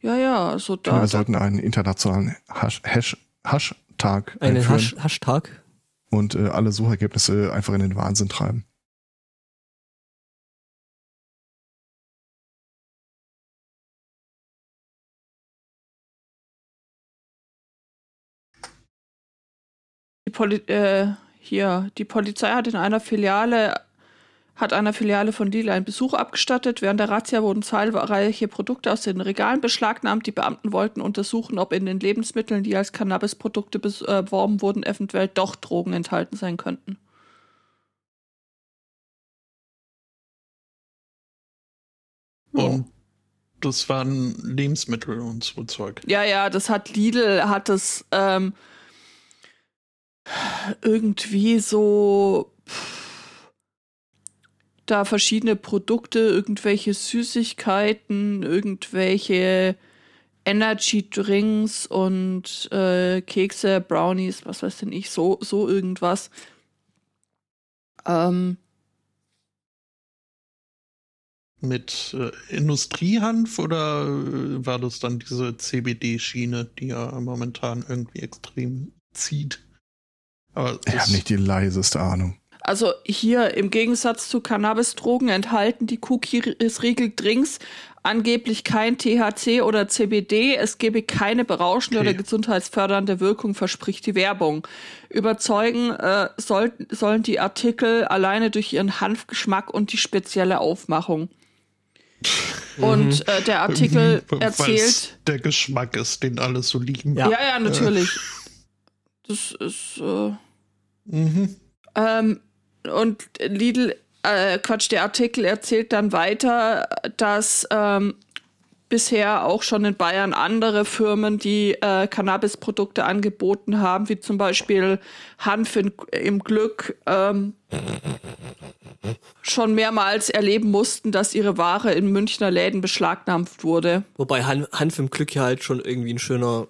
Ja, ja, also Ja, wir da. sollten einen internationalen Hash, Hash, Hashtag Einen einführen Hash Hashtag. und äh, alle Suchergebnisse einfach in den Wahnsinn treiben. Die Poli äh, hier, die Polizei hat in einer Filiale hat einer Filiale von Lidl einen Besuch abgestattet. Während der Razzia wurden zahlreiche Produkte aus den Regalen beschlagnahmt. Die Beamten wollten untersuchen, ob in den Lebensmitteln, die als Cannabisprodukte äh, beworben wurden, eventuell doch Drogen enthalten sein könnten. Und das waren Lebensmittel und so Zeug. Ja, ja, das hat Lidl, hat es ähm, irgendwie so da verschiedene Produkte, irgendwelche Süßigkeiten, irgendwelche Energy Drinks und äh, Kekse, Brownies, was weiß denn ich, so, so irgendwas. Ähm, mit äh, Industriehanf oder äh, war das dann diese CBD-Schiene, die ja momentan irgendwie extrem zieht? Aber ich habe nicht die leiseste Ahnung. Also hier im Gegensatz zu Cannabis-Drogen enthalten die Cookie-Riegel-Drinks angeblich kein THC oder CBD. Es gebe keine berauschende okay. oder gesundheitsfördernde Wirkung, verspricht die Werbung. Überzeugen äh, soll, sollen die Artikel alleine durch ihren Hanfgeschmack und die spezielle Aufmachung. Und mhm. äh, der Artikel erzählt. der Geschmack ist, den alle so lieben. Ja, ja, ja natürlich. Das ist. Äh, ähm, und Lidl, äh, Quatsch, der Artikel erzählt dann weiter, dass ähm, bisher auch schon in Bayern andere Firmen, die äh, Cannabisprodukte angeboten haben, wie zum Beispiel Hanf in, im Glück, ähm, schon mehrmals erleben mussten, dass ihre Ware in Münchner Läden beschlagnahmt wurde. Wobei Han Hanf im Glück ja halt schon irgendwie ein schöner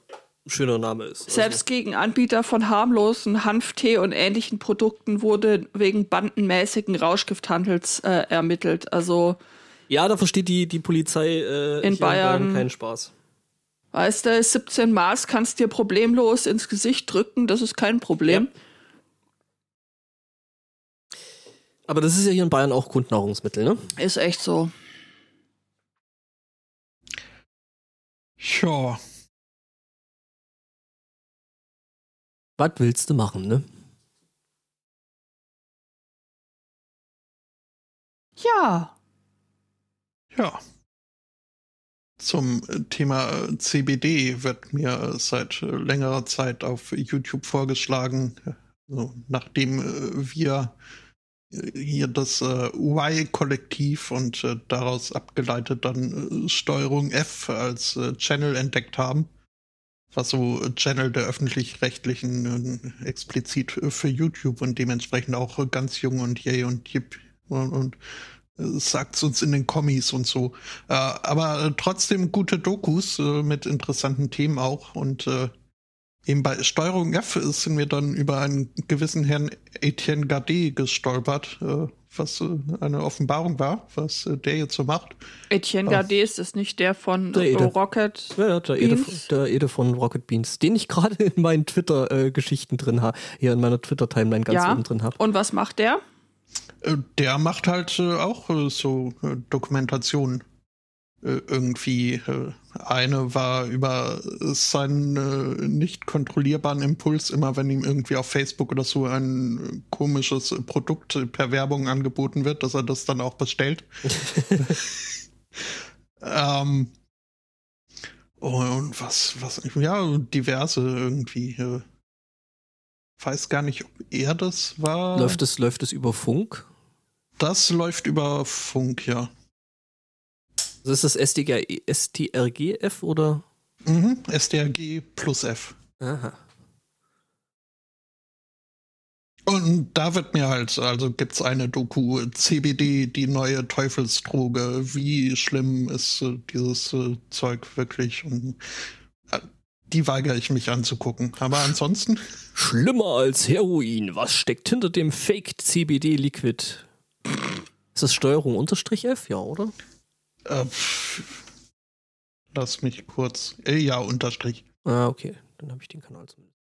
schöner Name ist. Also Selbst gegen Anbieter von harmlosen Hanftee und ähnlichen Produkten wurde wegen bandenmäßigen Rauschgifthandels äh, ermittelt. Also ja, da versteht die, die Polizei äh, in Bayern keinen Spaß. Weißt du, 17 Maß kannst dir problemlos ins Gesicht drücken, das ist kein Problem. Ja. Aber das ist ja hier in Bayern auch Grundnahrungsmittel, ne? Ist echt so. Ja. Was willst du machen, ne? Ja. Ja. Zum Thema CBD wird mir seit längerer Zeit auf YouTube vorgeschlagen, also nachdem wir hier das äh, Y-Kollektiv und äh, daraus abgeleitet dann äh, Steuerung F als äh, Channel entdeckt haben was so Channel der öffentlich-rechtlichen äh, explizit für YouTube und dementsprechend auch ganz jung und yay und jip und, und äh, sagt's uns in den Kommis und so. Äh, aber trotzdem gute Dokus äh, mit interessanten Themen auch und äh, eben bei Steuerung F sind wir dann über einen gewissen Herrn Etienne Gardet gestolpert, äh, was äh, eine Offenbarung war, was äh, der jetzt so macht. Etienne Gardet ist das nicht der von der Ede. Rocket ja, ja, der Beans? Ede, der Ede von Rocket Beans, den ich gerade in meinen Twitter-Geschichten drin habe, hier in meiner Twitter-Timeline ganz ja. oben drin habe. Und was macht der? Der macht halt auch so Dokumentationen. Äh, irgendwie äh, eine war über seinen äh, nicht kontrollierbaren Impuls, immer wenn ihm irgendwie auf Facebook oder so ein komisches Produkt per Werbung angeboten wird, dass er das dann auch bestellt. ähm, und was, was, ja, diverse irgendwie. Weiß gar nicht, ob er das war. Läuft es, läuft es über Funk? Das läuft über Funk, ja. Ist das SDG, STRGF oder? Mhm, STRG plus F. Aha. Und da wird mir halt, also gibt es eine Doku, CBD, die neue Teufelsdroge. Wie schlimm ist äh, dieses äh, Zeug wirklich? Und äh, die weigere ich mich anzugucken. Aber ansonsten. Schlimmer als Heroin. Was steckt hinter dem Fake CBD Liquid? Ist das Steuerung unterstrich F? Ja, oder? Äh, lass mich kurz. Äh, ja, Unterstrich. Ah, okay. Dann habe ich den Kanal zumindest.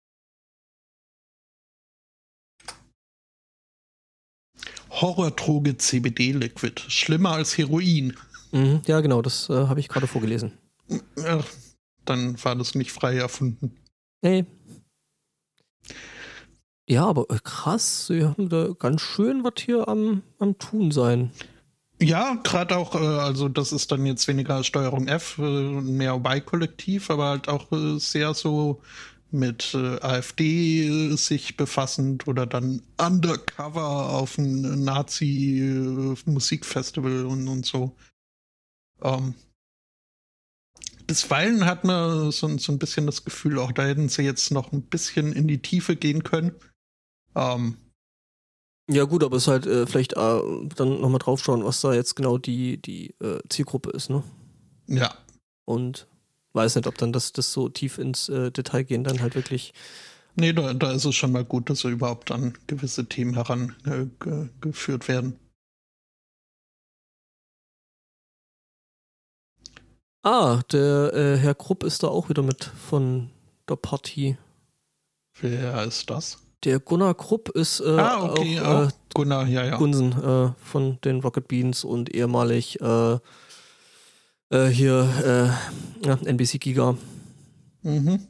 Horrordroge CBD Liquid. Schlimmer als Heroin. Mhm, ja, genau, das äh, habe ich gerade vorgelesen. Ja, dann war das nicht frei erfunden. Nee. Ja, aber äh, krass, sie haben da ganz schön was hier am, am Tun sein. Ja, gerade auch, äh, also das ist dann jetzt weniger Steuerung F, äh, mehr Y-Kollektiv, aber halt auch äh, sehr so mit AfD sich befassend oder dann undercover auf ein Nazi-Musikfestival und, und so. Ähm, bisweilen hat man so, so ein bisschen das Gefühl, auch da hätten sie jetzt noch ein bisschen in die Tiefe gehen können. Ähm, ja gut, aber es ist halt äh, vielleicht äh, dann nochmal drauf schauen, was da jetzt genau die, die äh, Zielgruppe ist, ne? Ja. Und weiß nicht, ob dann das, das so tief ins äh, Detail gehen dann halt wirklich. Nee, da, da ist es schon mal gut, dass so überhaupt an gewisse Themen herangeführt äh, werden. Ah, der äh, Herr Krupp ist da auch wieder mit von der Partie. Wer ist das? Der Gunnar Krupp ist äh, ah, okay, auch, äh, Gunnar, ja, ja. Gunsen äh, von den Rocket Beans und ehemalig äh, äh, hier äh, ja, NBC Giga. Mhm.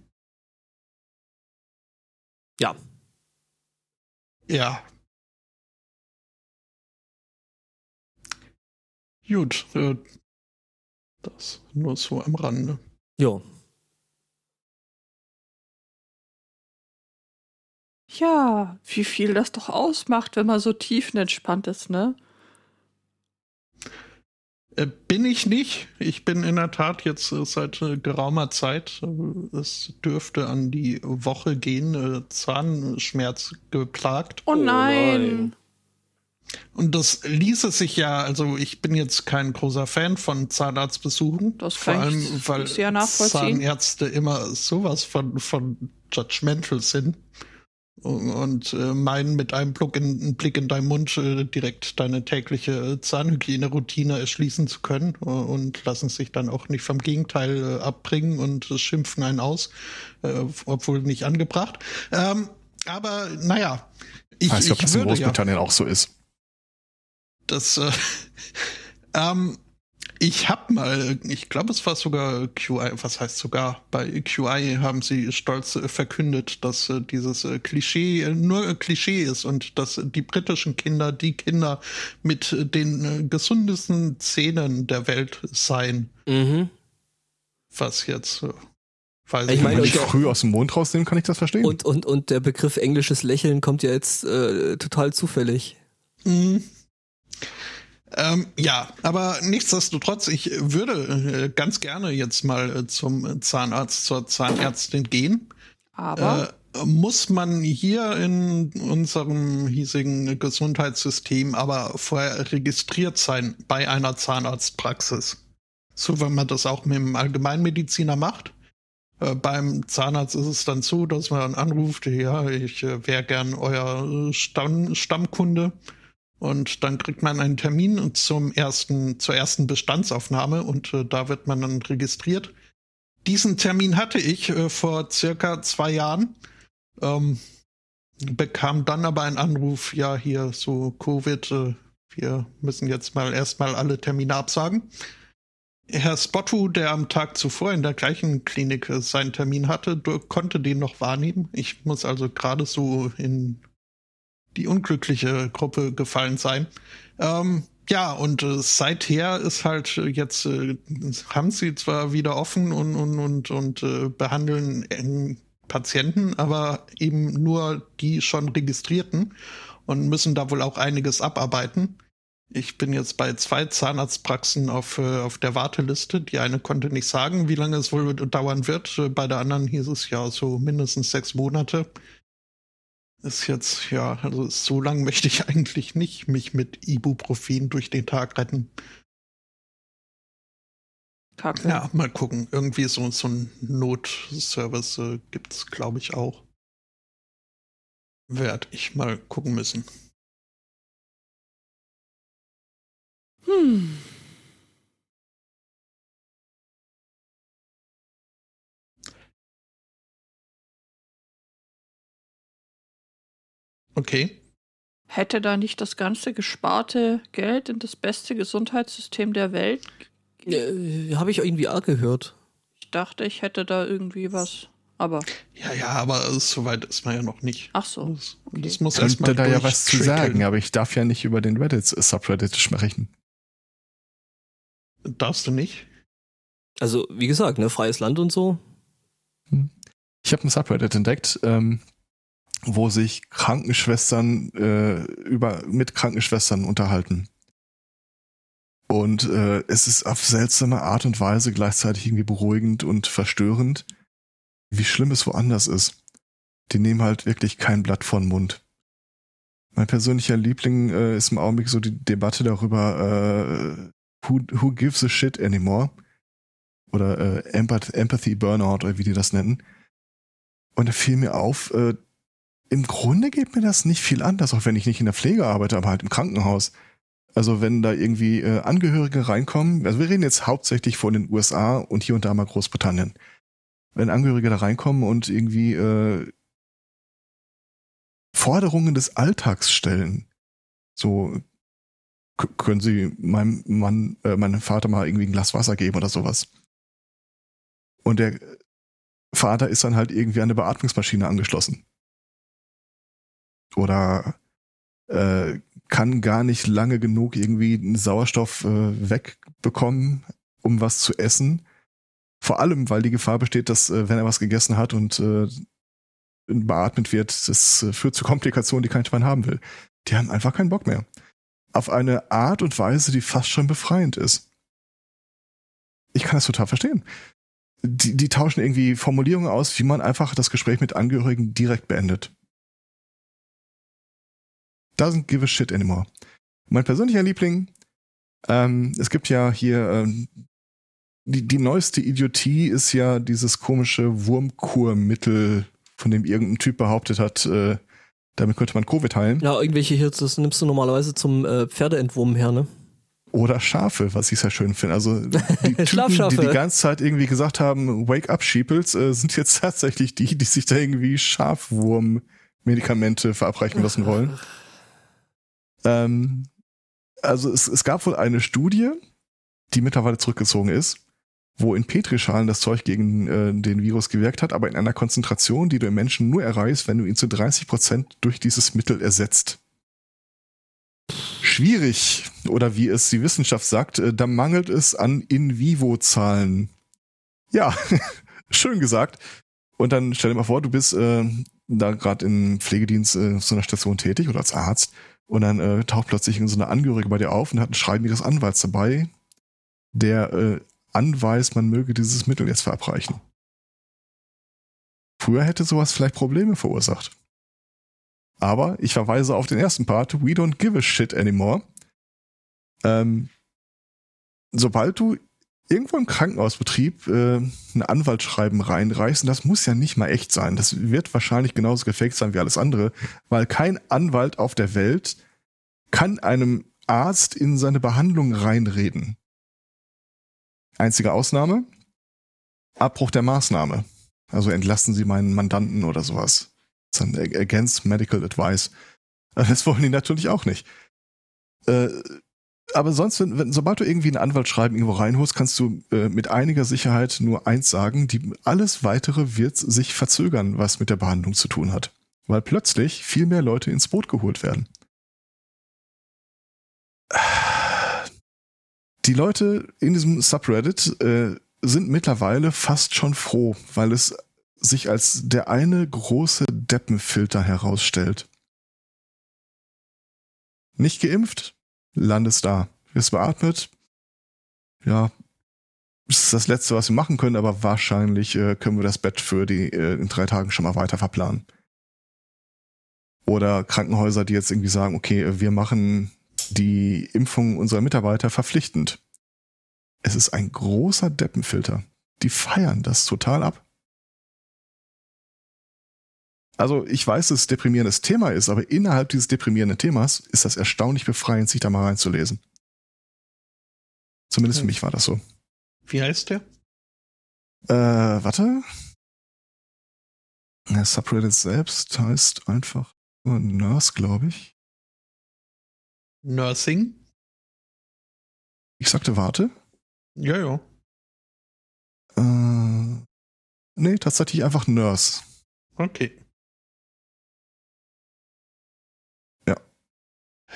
Ja. Ja. Gut, äh, das nur so am Rande. Ja. Ja, wie viel das doch ausmacht, wenn man so tiefenentspannt ist, ne? Äh, bin ich nicht. Ich bin in der Tat jetzt äh, seit äh, geraumer Zeit, es dürfte an die Woche gehen, Zahnschmerz geplagt. Oh nein. Und das ließe sich ja, also ich bin jetzt kein großer Fan von Zahnarztbesuchen. Das vor kann allem, ich weil nachvollziehen. Zahnärzte immer sowas von, von judgmental sind und, äh, meinen mit einem Blick in, einen Blick in deinen Mund äh, direkt deine tägliche Zahnhygiene-Routine erschließen zu können äh, und lassen sich dann auch nicht vom Gegenteil äh, abbringen und schimpfen einen aus, äh, obwohl nicht angebracht. Ähm, aber naja, ich, Ah, ich ich dass in würde ja Großbritannien auch so ist. das, äh, ähm, ich habe mal, ich glaube, es war sogar QI, was heißt sogar, bei QI haben sie stolz äh, verkündet, dass äh, dieses äh, Klischee nur Klischee ist und dass die britischen Kinder die Kinder mit den gesundesten Zähnen der Welt seien. Mhm. Was jetzt, weiß Ich ich, Wenn meine, und der- früh aus dem Mond rausnehmen, kann ich das verstehen. Und, und, und der Begriff englisches Lächeln kommt ja jetzt äh, total zufällig. Mhm. Ähm, ja, aber nichtsdestotrotz, ich würde äh, ganz gerne jetzt mal äh, zum Zahnarzt, zur Zahnärztin gehen. Aber Äh, muss man hier in unserem hiesigen Gesundheitssystem aber vorher registriert sein bei einer Zahnarztpraxis. So, wenn man das auch mit dem Allgemeinmediziner macht. Äh, beim Zahnarzt ist es dann so, dass man dann anruft, ja, ich äh, wäre gern euer Stamm, Stammkunde. Und dann kriegt man einen Termin zum ersten, zur ersten Bestandsaufnahme und äh, da wird man dann registriert. Diesen Termin hatte ich äh, vor circa zwei Jahren. Ähm, bekam dann aber einen Anruf, ja, hier so Covid, äh, wir müssen jetzt mal erstmal alle Termine absagen. Herr Spottu, der am Tag zuvor in der gleichen Klinik äh, seinen Termin hatte, konnte den noch wahrnehmen. Ich muss also gerade so in die unglückliche Gruppe gefallen sein. Ähm, ja, und äh, seither ist halt äh, jetzt, äh, haben sie zwar wieder offen und, und, und, und äh, behandeln äh, Patienten, aber eben nur die schon registrierten und müssen da wohl auch einiges abarbeiten. Ich bin jetzt bei zwei Zahnarztpraxen auf, äh, auf der Warteliste. Die eine konnte nicht sagen, wie lange es wohl dauern wird. Bei der anderen hieß es ja so mindestens sechs Monate. Ist jetzt, ja, also so lang möchte ich eigentlich nicht mich mit Ibuprofen durch den Tag retten. Kacke. Ja, mal gucken. Irgendwie so, so ein Notservice äh, gibt es, glaube ich, auch. Werd ich mal gucken müssen. Hm. Okay. Hätte da nicht das ganze gesparte Geld in das beste Gesundheitssystem der Welt? Äh, Habe ich irgendwie arg gehört. Ich dachte, ich hätte da irgendwie was. Aber, Ja, ja, aber äh, so weit ist man ja noch nicht. ach so. Das, das muss erst könnte mal da ja was zu sagen, aber ich darf ja nicht über den Reddit-Subreddit sprechen. Darfst du nicht? Also, wie gesagt, ne, freies Land und so. Ich habe ein Subreddit entdeckt, ähm, wo sich Krankenschwestern äh, über mit Krankenschwestern unterhalten. Und äh, es ist auf seltsame Art und Weise gleichzeitig irgendwie beruhigend und verstörend, wie schlimm es woanders ist. Die nehmen halt wirklich kein Blatt vor den Mund. Mein persönlicher Liebling äh, ist im Augenblick so die Debatte darüber, äh, who, who gives a shit anymore? Oder äh, Empath Empathy Burnout oder wie die das nennen. Und da fiel mir auf, äh, im Grunde geht mir das nicht viel anders, auch wenn ich nicht in der Pflege arbeite, aber halt im Krankenhaus. Also wenn da irgendwie äh, Angehörige reinkommen, also wir reden jetzt hauptsächlich von den USA und hier und da mal Großbritannien. Wenn Angehörige da reinkommen und irgendwie äh, Forderungen des Alltags stellen, so können Sie meinem Mann, äh, meinem Vater mal irgendwie ein Glas Wasser geben oder sowas. Und der Vater ist dann halt irgendwie an eine Beatmungsmaschine angeschlossen. Oder äh, kann gar nicht lange genug irgendwie Sauerstoff äh, wegbekommen, um was zu essen. Vor allem, weil die Gefahr besteht, dass äh, wenn er was gegessen hat und äh, beatmet wird, das äh, führt zu Komplikationen, die kein Schwein haben will. Die haben einfach keinen Bock mehr. Auf eine Art und Weise, die fast schon befreiend ist. Ich kann das total verstehen. Die, die tauschen irgendwie Formulierungen aus, wie man einfach das Gespräch mit Angehörigen direkt beendet. Doesn't give a shit anymore. Mein persönlicher Liebling, ähm, es gibt ja hier, ähm, die, die neueste Idiotie ist ja dieses komische Wurmkurmittel, von dem irgendein Typ behauptet hat, äh, damit könnte man Covid heilen. Ja, irgendwelche hier, das nimmst du normalerweise zum äh, Pferdeentwurmen her, ne? Oder Schafe, was ich sehr schön finde. Also die Typen, die die ganze Zeit irgendwie gesagt haben, Wake up Sheeples, äh, sind jetzt tatsächlich die, die sich da irgendwie Schafwurm-Medikamente verabreichen lassen wollen. Ähm, also es, es gab wohl eine Studie, die mittlerweile zurückgezogen ist, wo in Petrischalen das Zeug gegen äh, den Virus gewirkt hat, aber in einer Konzentration, die du im Menschen nur erreichst, wenn du ihn zu 30 Prozent durch dieses Mittel ersetzt. Schwierig, oder wie es die Wissenschaft sagt, äh, da mangelt es an In-vivo-Zahlen. Ja, schön gesagt. Und dann stell dir mal vor, du bist äh, da gerade im Pflegedienst äh, so einer Station tätig oder als Arzt und dann äh, taucht plötzlich so eine Angehörige bei dir auf und hat ein Schreiben ihres Anwalts dabei, der äh, anweist, man möge dieses Mittel jetzt verabreichen. Früher hätte sowas vielleicht Probleme verursacht. Aber ich verweise auf den ersten Part, we don't give a shit anymore. Ähm, sobald du irgendwo im Krankenhausbetrieb äh, ein Anwaltsschreiben reinreißt, und das muss ja nicht mal echt sein, das wird wahrscheinlich genauso gefaked sein wie alles andere, weil kein Anwalt auf der Welt kann einem Arzt in seine Behandlung reinreden. Einzige Ausnahme, Abbruch der Maßnahme. Also entlassen Sie meinen Mandanten oder sowas. Das ist dann against medical advice. Das wollen die natürlich auch nicht. Äh, aber sonst, wenn, wenn, sobald du irgendwie ein Anwaltsschreiben irgendwo reinholst, kannst du äh, mit einiger Sicherheit nur eins sagen, die, alles weitere wird sich verzögern, was mit der Behandlung zu tun hat. Weil plötzlich viel mehr Leute ins Boot geholt werden. Die Leute in diesem Subreddit äh, sind mittlerweile fast schon froh, weil es sich als der eine große Deppenfilter herausstellt. Nicht geimpft? Landest da. Wirst beatmet. Ja, das ist das Letzte, was wir machen können, aber wahrscheinlich äh, können wir das Bett für die äh, in drei Tagen schon mal weiter verplanen. Oder Krankenhäuser, die jetzt irgendwie sagen, okay, wir machen die Impfung unserer Mitarbeiter verpflichtend. Es ist ein großer Deppenfilter. Die feiern das total ab. Also ich weiß, dass es ein deprimierendes Thema ist, aber innerhalb dieses deprimierenden Themas ist das erstaunlich befreiend, sich da mal reinzulesen. Zumindest für mich war das so. Wie heißt der? Äh, warte. Der Subreddit selbst heißt einfach Nurse, glaube ich. Nursing? Ich sagte warte. Ja, ja. Äh, nee, tatsächlich einfach Nurse. Okay.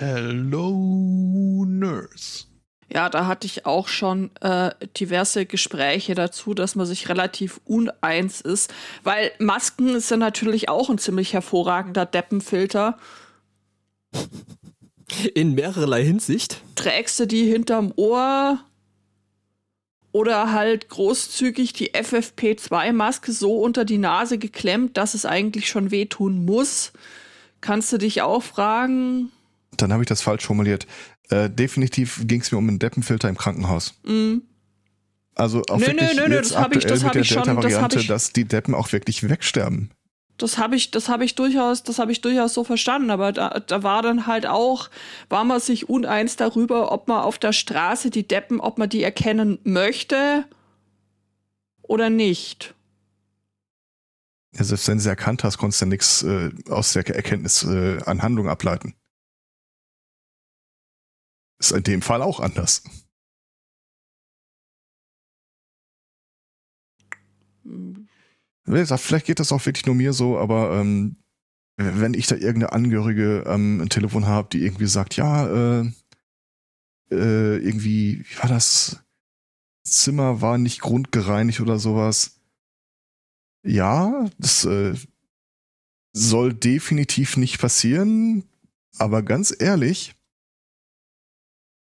Hello Nurse. Ja, da hatte ich auch schon äh, diverse Gespräche dazu, dass man sich relativ uneins ist, weil Masken ist ja natürlich auch ein ziemlich hervorragender Deppenfilter. In mehrerlei Hinsicht. Trägst du die hinterm Ohr oder halt großzügig die FFP2-Maske so unter die Nase geklemmt, dass es eigentlich schon wehtun muss? Kannst du dich auch fragen, dann habe ich das falsch formuliert. Äh, definitiv ging es mir um einen Deppenfilter im Krankenhaus. Mhm. Also auch nö, wirklich nö, nö, jetzt das habe ich, das mit der Delta-Variante, das dass die Deppen auch wirklich wegsterben. Das habe ich, das habe ich durchaus, das habe ich durchaus so verstanden. Aber da, da war dann halt auch, war man sich uneins darüber, ob man auf der Straße die Deppen, ob man die erkennen möchte oder nicht. Ja, selbst wenn sie erkannt hast, konntest du ja nichts äh, aus der Erkenntnis äh, an Handlung ableiten. Ist in dem Fall auch anders. Vielleicht geht das auch wirklich nur mir so, aber ähm, wenn ich da irgendeine Angehörige am Telefon habe, die irgendwie sagt, ja, äh, äh, irgendwie, wie war das? Zimmer war nicht grundgereinigt oder sowas. Ja, das äh, soll definitiv nicht passieren, aber ganz ehrlich,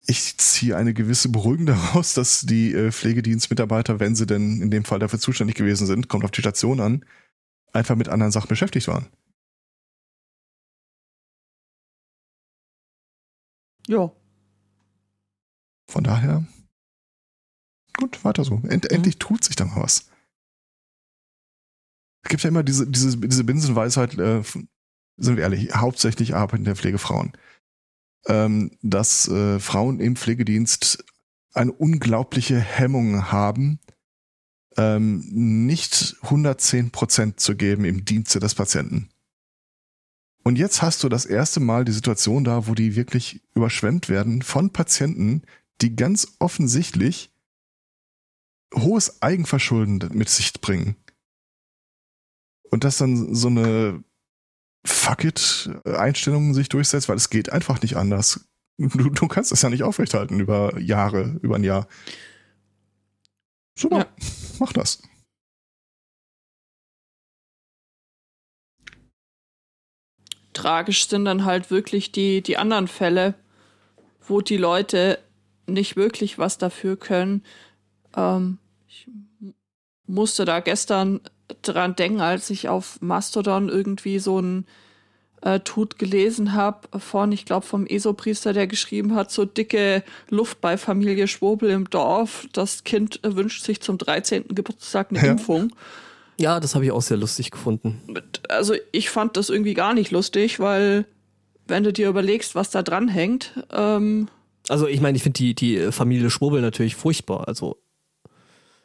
ich ziehe eine gewisse Beruhigung daraus, dass die äh, Pflegedienstmitarbeiter, wenn sie denn in dem Fall dafür zuständig gewesen sind, kommt auf die Station an, einfach mit anderen Sachen beschäftigt waren. Ja. Von daher, gut, weiter so. End, Mhm. Endlich tut sich da mal was. Es gibt ja immer diese, diese, diese Binsenweisheit, äh, sind wir ehrlich, hauptsächlich arbeitende Pflegefrauen. Ähm, dass äh, Frauen im Pflegedienst eine unglaubliche Hemmung haben, ähm, nicht 110 Prozent zu geben im Dienste des Patienten. Und jetzt hast du das erste Mal die Situation da, wo die wirklich überschwemmt werden von Patienten, die ganz offensichtlich hohes Eigenverschulden mit sich bringen. Und dass dann so eine Fuck it Einstellung sich durchsetzt, weil es geht einfach nicht anders. Du, du kannst das ja nicht aufrechthalten über Jahre, über ein Jahr. Super, Ja. mach das. Tragisch sind dann halt wirklich die, die anderen Fälle, wo die Leute nicht wirklich was dafür können. Ähm, ich musste da gestern dran denken, als ich auf Mastodon irgendwie so ein äh, Tut gelesen habe von, ich glaube, vom ESO-Priester, der geschrieben hat, so dicke Luft bei Familie Schwobel im Dorf. Das Kind äh, wünscht sich zum 13. Geburtstag eine Ja. Impfung. Ja, das habe ich auch sehr lustig gefunden. Also ich fand das irgendwie gar nicht lustig, weil wenn du dir überlegst, was da dran hängt, ähm, Also ich meine, ich finde die, die Familie Schwurbel natürlich furchtbar, also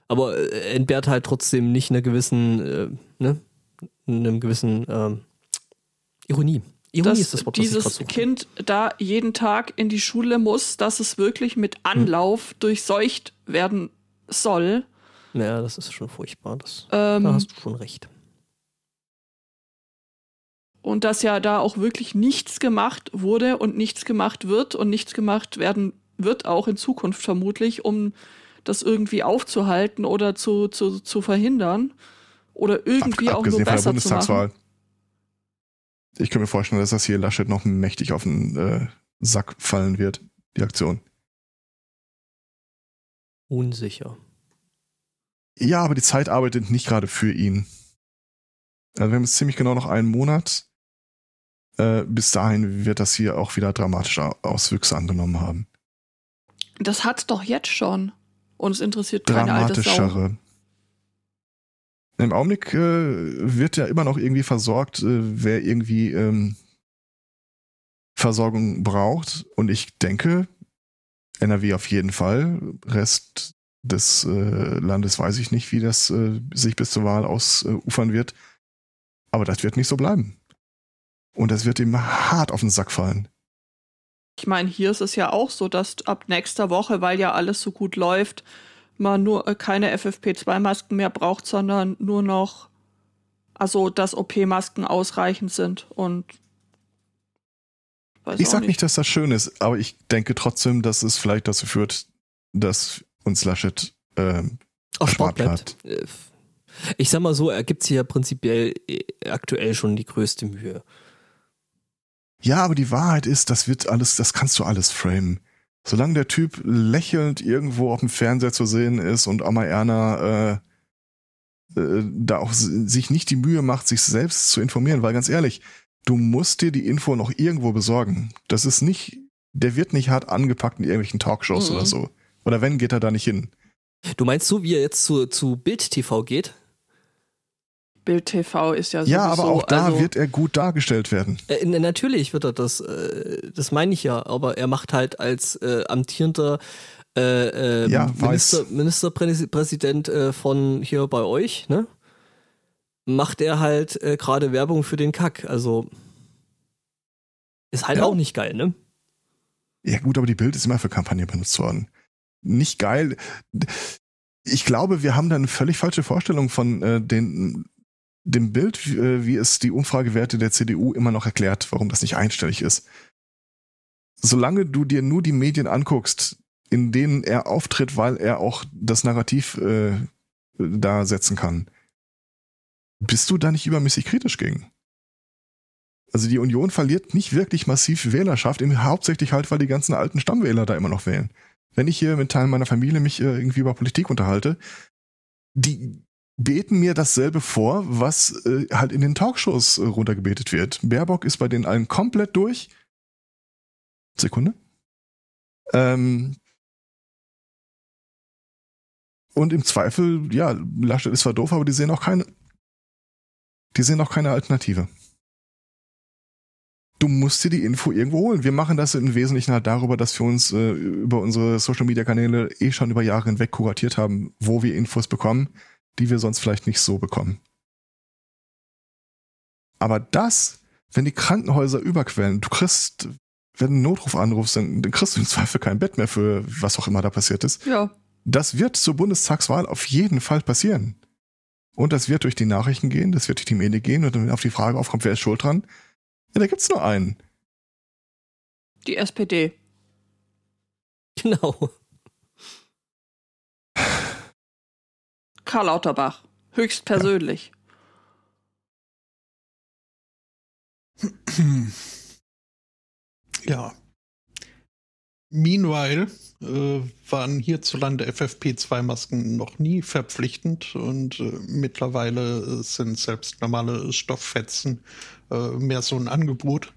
aber äh, entbehrt halt trotzdem nicht einer gewissen, äh, ne, einem gewissen ähm, Ironie. Ironie dass ist das Wort, dieses. Kind da jeden Tag in die Schule muss, dass es wirklich mit Hm. Anlauf durchseucht werden soll. Ja, das ist schon furchtbar. Das, Ähm, da hast du schon recht. und dass ja da auch wirklich nichts gemacht wurde und nichts gemacht wird und nichts gemacht werden wird auch in Zukunft vermutlich, um das irgendwie aufzuhalten oder zu, zu, zu verhindern oder irgendwie Ab, auch nur abgesehen von der besser zu machen. Bundestagswahl. Ich kann mir vorstellen, dass das hier Laschet noch mächtig auf den äh, Sack fallen wird, die Aktion. Unsicher. Ja, aber die Zeit arbeitet nicht gerade für ihn. Also wir haben jetzt ziemlich genau noch einen Monat. Äh, bis dahin wird das hier auch wieder dramatische Auswüchse angenommen haben. Das hat's doch jetzt schon. Und es interessiert keine alte Sau. Im Augenblick äh, wird ja immer noch irgendwie versorgt, äh, wer irgendwie ähm, Versorgung braucht. Und ich denke, NRW auf jeden Fall. Rest des äh, Landes weiß ich nicht, wie das äh, sich bis zur Wahl ausufern wird. Aber das wird nicht so bleiben. Und das wird ihm hart auf den Sack fallen. Ich meine, hier ist es ja auch so, dass ab nächster Woche, weil ja alles so gut läuft, man nur äh, keine FFP2-Masken mehr braucht, sondern nur noch, also dass OP-Masken ausreichend sind. Und weiß Ich auch sag nicht, dass das schön ist, aber ich denke trotzdem, dass es vielleicht dazu führt, dass uns Laschet ähm, Auch erspart Sport bleibt. Äh, Ich sag mal so, er gibt sich ja prinzipiell äh, aktuell schon die größte Mühe. Ja, aber die Wahrheit ist, das wird alles, das kannst du alles framen. Solange der Typ lächelnd irgendwo auf dem Fernseher zu sehen ist und Amma Erna äh, äh, da auch sich nicht die Mühe macht, sich selbst zu informieren, weil ganz ehrlich, du musst dir die Info noch irgendwo besorgen. Das ist nicht, der wird nicht hart angepackt in irgendwelchen Talkshows Mhm. oder so. Oder wenn, geht er da nicht hin. Du meinst so, wie er jetzt zu, zu Bild TV geht? Bild TV ist ja so. Ja, aber auch da also, wird er gut dargestellt werden. Äh, natürlich wird er das, äh, das meine ich ja, aber er macht halt als äh, amtierender äh, äh, Ja, Minister. Ministerpräsident äh, von hier bei euch, ne? Macht er halt äh, gerade Werbung für den Kack. Also ist halt Ja. auch nicht geil, ne? Ja gut, aber die Bild ist immer für Kampagne benutzt worden. Nicht geil. Ich glaube, wir haben da eine völlig falsche Vorstellung von äh, den, dem Bild, wie, äh, wie es die Umfragewerte der CDU immer noch erklärt, warum das nicht einstellig ist. Solange du dir nur die Medien anguckst, in denen er auftritt, weil er auch das Narrativ äh, da setzen kann, bist du da nicht übermäßig kritisch gegen. Also die Union verliert nicht wirklich massiv Wählerschaft, hauptsächlich halt, weil die ganzen alten Stammwähler da immer noch wählen. Wenn ich hier mit Teilen meiner Familie mich äh, irgendwie über Politik unterhalte, die beten mir dasselbe vor, was äh, halt in den Talkshows äh, runtergebetet wird. Baerbock ist bei den allen komplett durch. Sekunde. Ähm, und im Zweifel, ja, Laschet ist zwar doof, aber die sehen auch keine, die sehen auch keine Alternative. Du musst dir die Info irgendwo holen. Wir machen das im Wesentlichen halt darüber, dass wir uns äh, über unsere Social Media Kanäle eh schon über Jahre hinweg kuratiert haben, wo wir Infos bekommen, die wir sonst vielleicht nicht so bekommen. Aber das, wenn die Krankenhäuser überquellen, du kriegst, wenn du einen Notruf anrufst, dann, dann kriegst du im Zweifel kein Bett mehr für was auch immer da passiert ist. Ja, Das wird zur Bundestagswahl auf jeden Fall passieren. Und das wird durch die Nachrichten gehen, das wird durch die Medien gehen und dann auf die Frage aufkommt, wer ist schuld dran? Ja, da gibt's nur einen. die SPD. Genau. Karl Lauterbach. Höchstpersönlich. Ja. Meanwhile äh, waren hierzulande FFP2-Masken noch nie verpflichtend und äh, mittlerweile äh, sind selbst normale Stofffetzen äh, mehr so ein Angebot.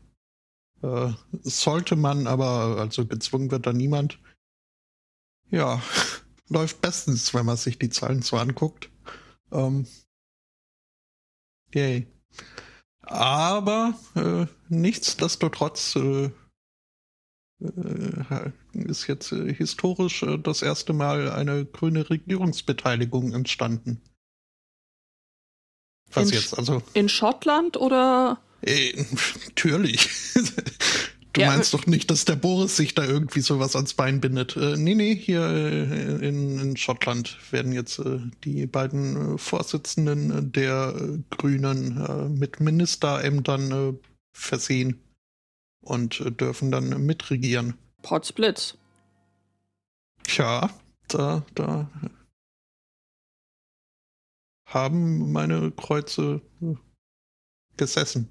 Äh, sollte man aber, also gezwungen wird da niemand. Ja, läuft bestens, wenn man sich die Zahlen so anguckt. Ähm, yay. Aber äh, nichtsdestotrotz äh, äh, ist jetzt äh, historisch äh, das erste Mal eine grüne Regierungsbeteiligung entstanden. Was In jetzt? Also, In Schottland oder? äh, natürlich. Du Ja, meinst doch nicht, dass der Boris sich da irgendwie sowas ans Bein bindet. Äh, nee, nee, hier äh, in, in Schottland werden jetzt äh, die beiden äh, Vorsitzenden der äh, Grünen äh, mit Ministerämtern versehen und dürfen dann mitregieren. Potsblitz. Tja, da, da haben meine Kreuze gesessen.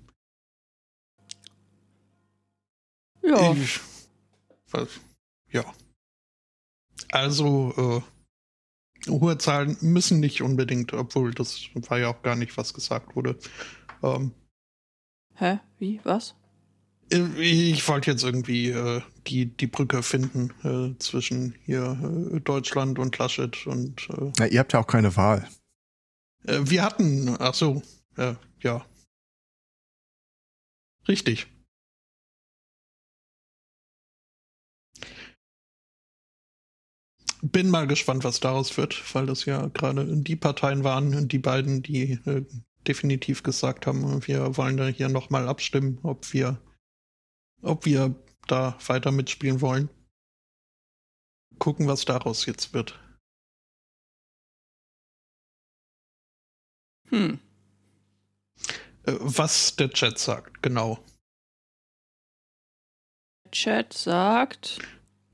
Ja. Ich, was, ja. Also, äh, hohe Zahlen müssen nicht unbedingt, obwohl das war ja auch gar nicht, was gesagt wurde. Ähm, Hä? Wie? Was? äh, ich wollte jetzt irgendwie äh, die, die Brücke finden äh, zwischen hier äh, Deutschland und Laschet und äh, Na, ihr habt ja auch keine Wahl. Äh, wir hatten, ach so, äh, ja. Richtig. Bin mal gespannt, was daraus wird, weil das ja gerade die Parteien waren, die beiden, die äh, definitiv gesagt haben, wir wollen da hier nochmal abstimmen, ob wir, ob wir da weiter mitspielen wollen. Gucken, was daraus jetzt wird. Hm. Äh, was der Chat sagt, genau. Chat sagt,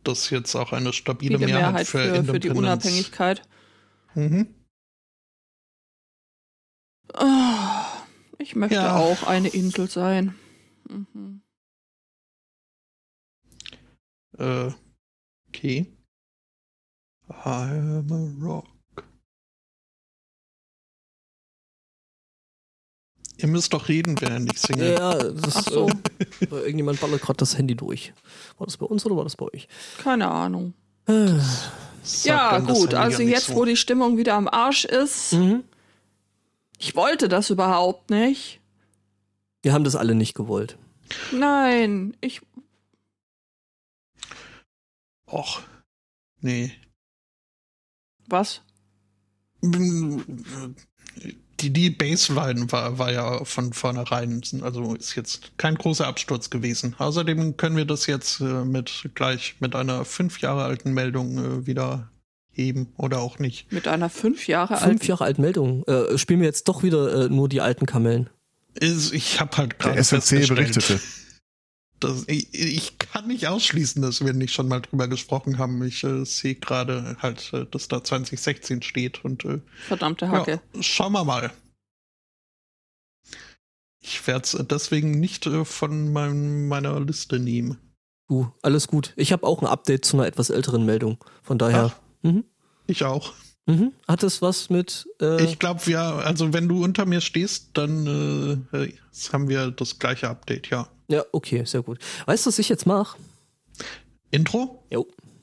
Das jetzt auch eine stabile Mehrheit, Mehrheit für, für, für die. Unabhängigkeit. Mhm. Ah, Ich möchte Ja. auch eine Insel sein. Mhm. Äh, okay. I am a rock. Ihr müsst doch reden, während ich singe. Ja, das Ach so. äh, irgendjemand ballert gerade das Handy durch. War das bei uns oder war das bei euch? Keine Ahnung. Äh, ja, gut. Also nicht jetzt, so. wo die Stimmung wieder am Arsch ist, mhm. Ich wollte das überhaupt nicht. Wir haben das alle nicht gewollt. Nein, ich. Och, nee. Was? Die, die Baseline war, war ja von vornherein, also ist jetzt kein großer Absturz gewesen. Außerdem können wir das jetzt äh, mit gleich mit einer fünf Jahre alten Meldung äh, wieder heben oder auch nicht. Mit einer fünf Jahre alten. Fünf Jahre alten Meldung. Äh, spielen wir jetzt doch wieder äh, nur die alten Kamellen. Ist, ich habe halt gerade Der SNC berichtete. Das, ich, ich, kann nicht ausschließen, dass wir nicht schon mal drüber gesprochen haben. Ich äh, sehe gerade halt, äh, dass da 2016 steht und äh, verdammte Hacke. Ja, schauen wir mal. Ich werde es deswegen nicht äh, von mein, meiner Liste nehmen. Uh, alles gut. Ich habe auch ein Update zu einer etwas älteren Meldung. Von daher. Mhm. Ich auch. Mhm. Hat es was mit. Äh ich glaube, ja, also wenn du unter mir stehst, dann äh, haben wir das gleiche Update, ja. Ja, okay, sehr gut. Weißt du, was ich jetzt mache? Intro? Jo.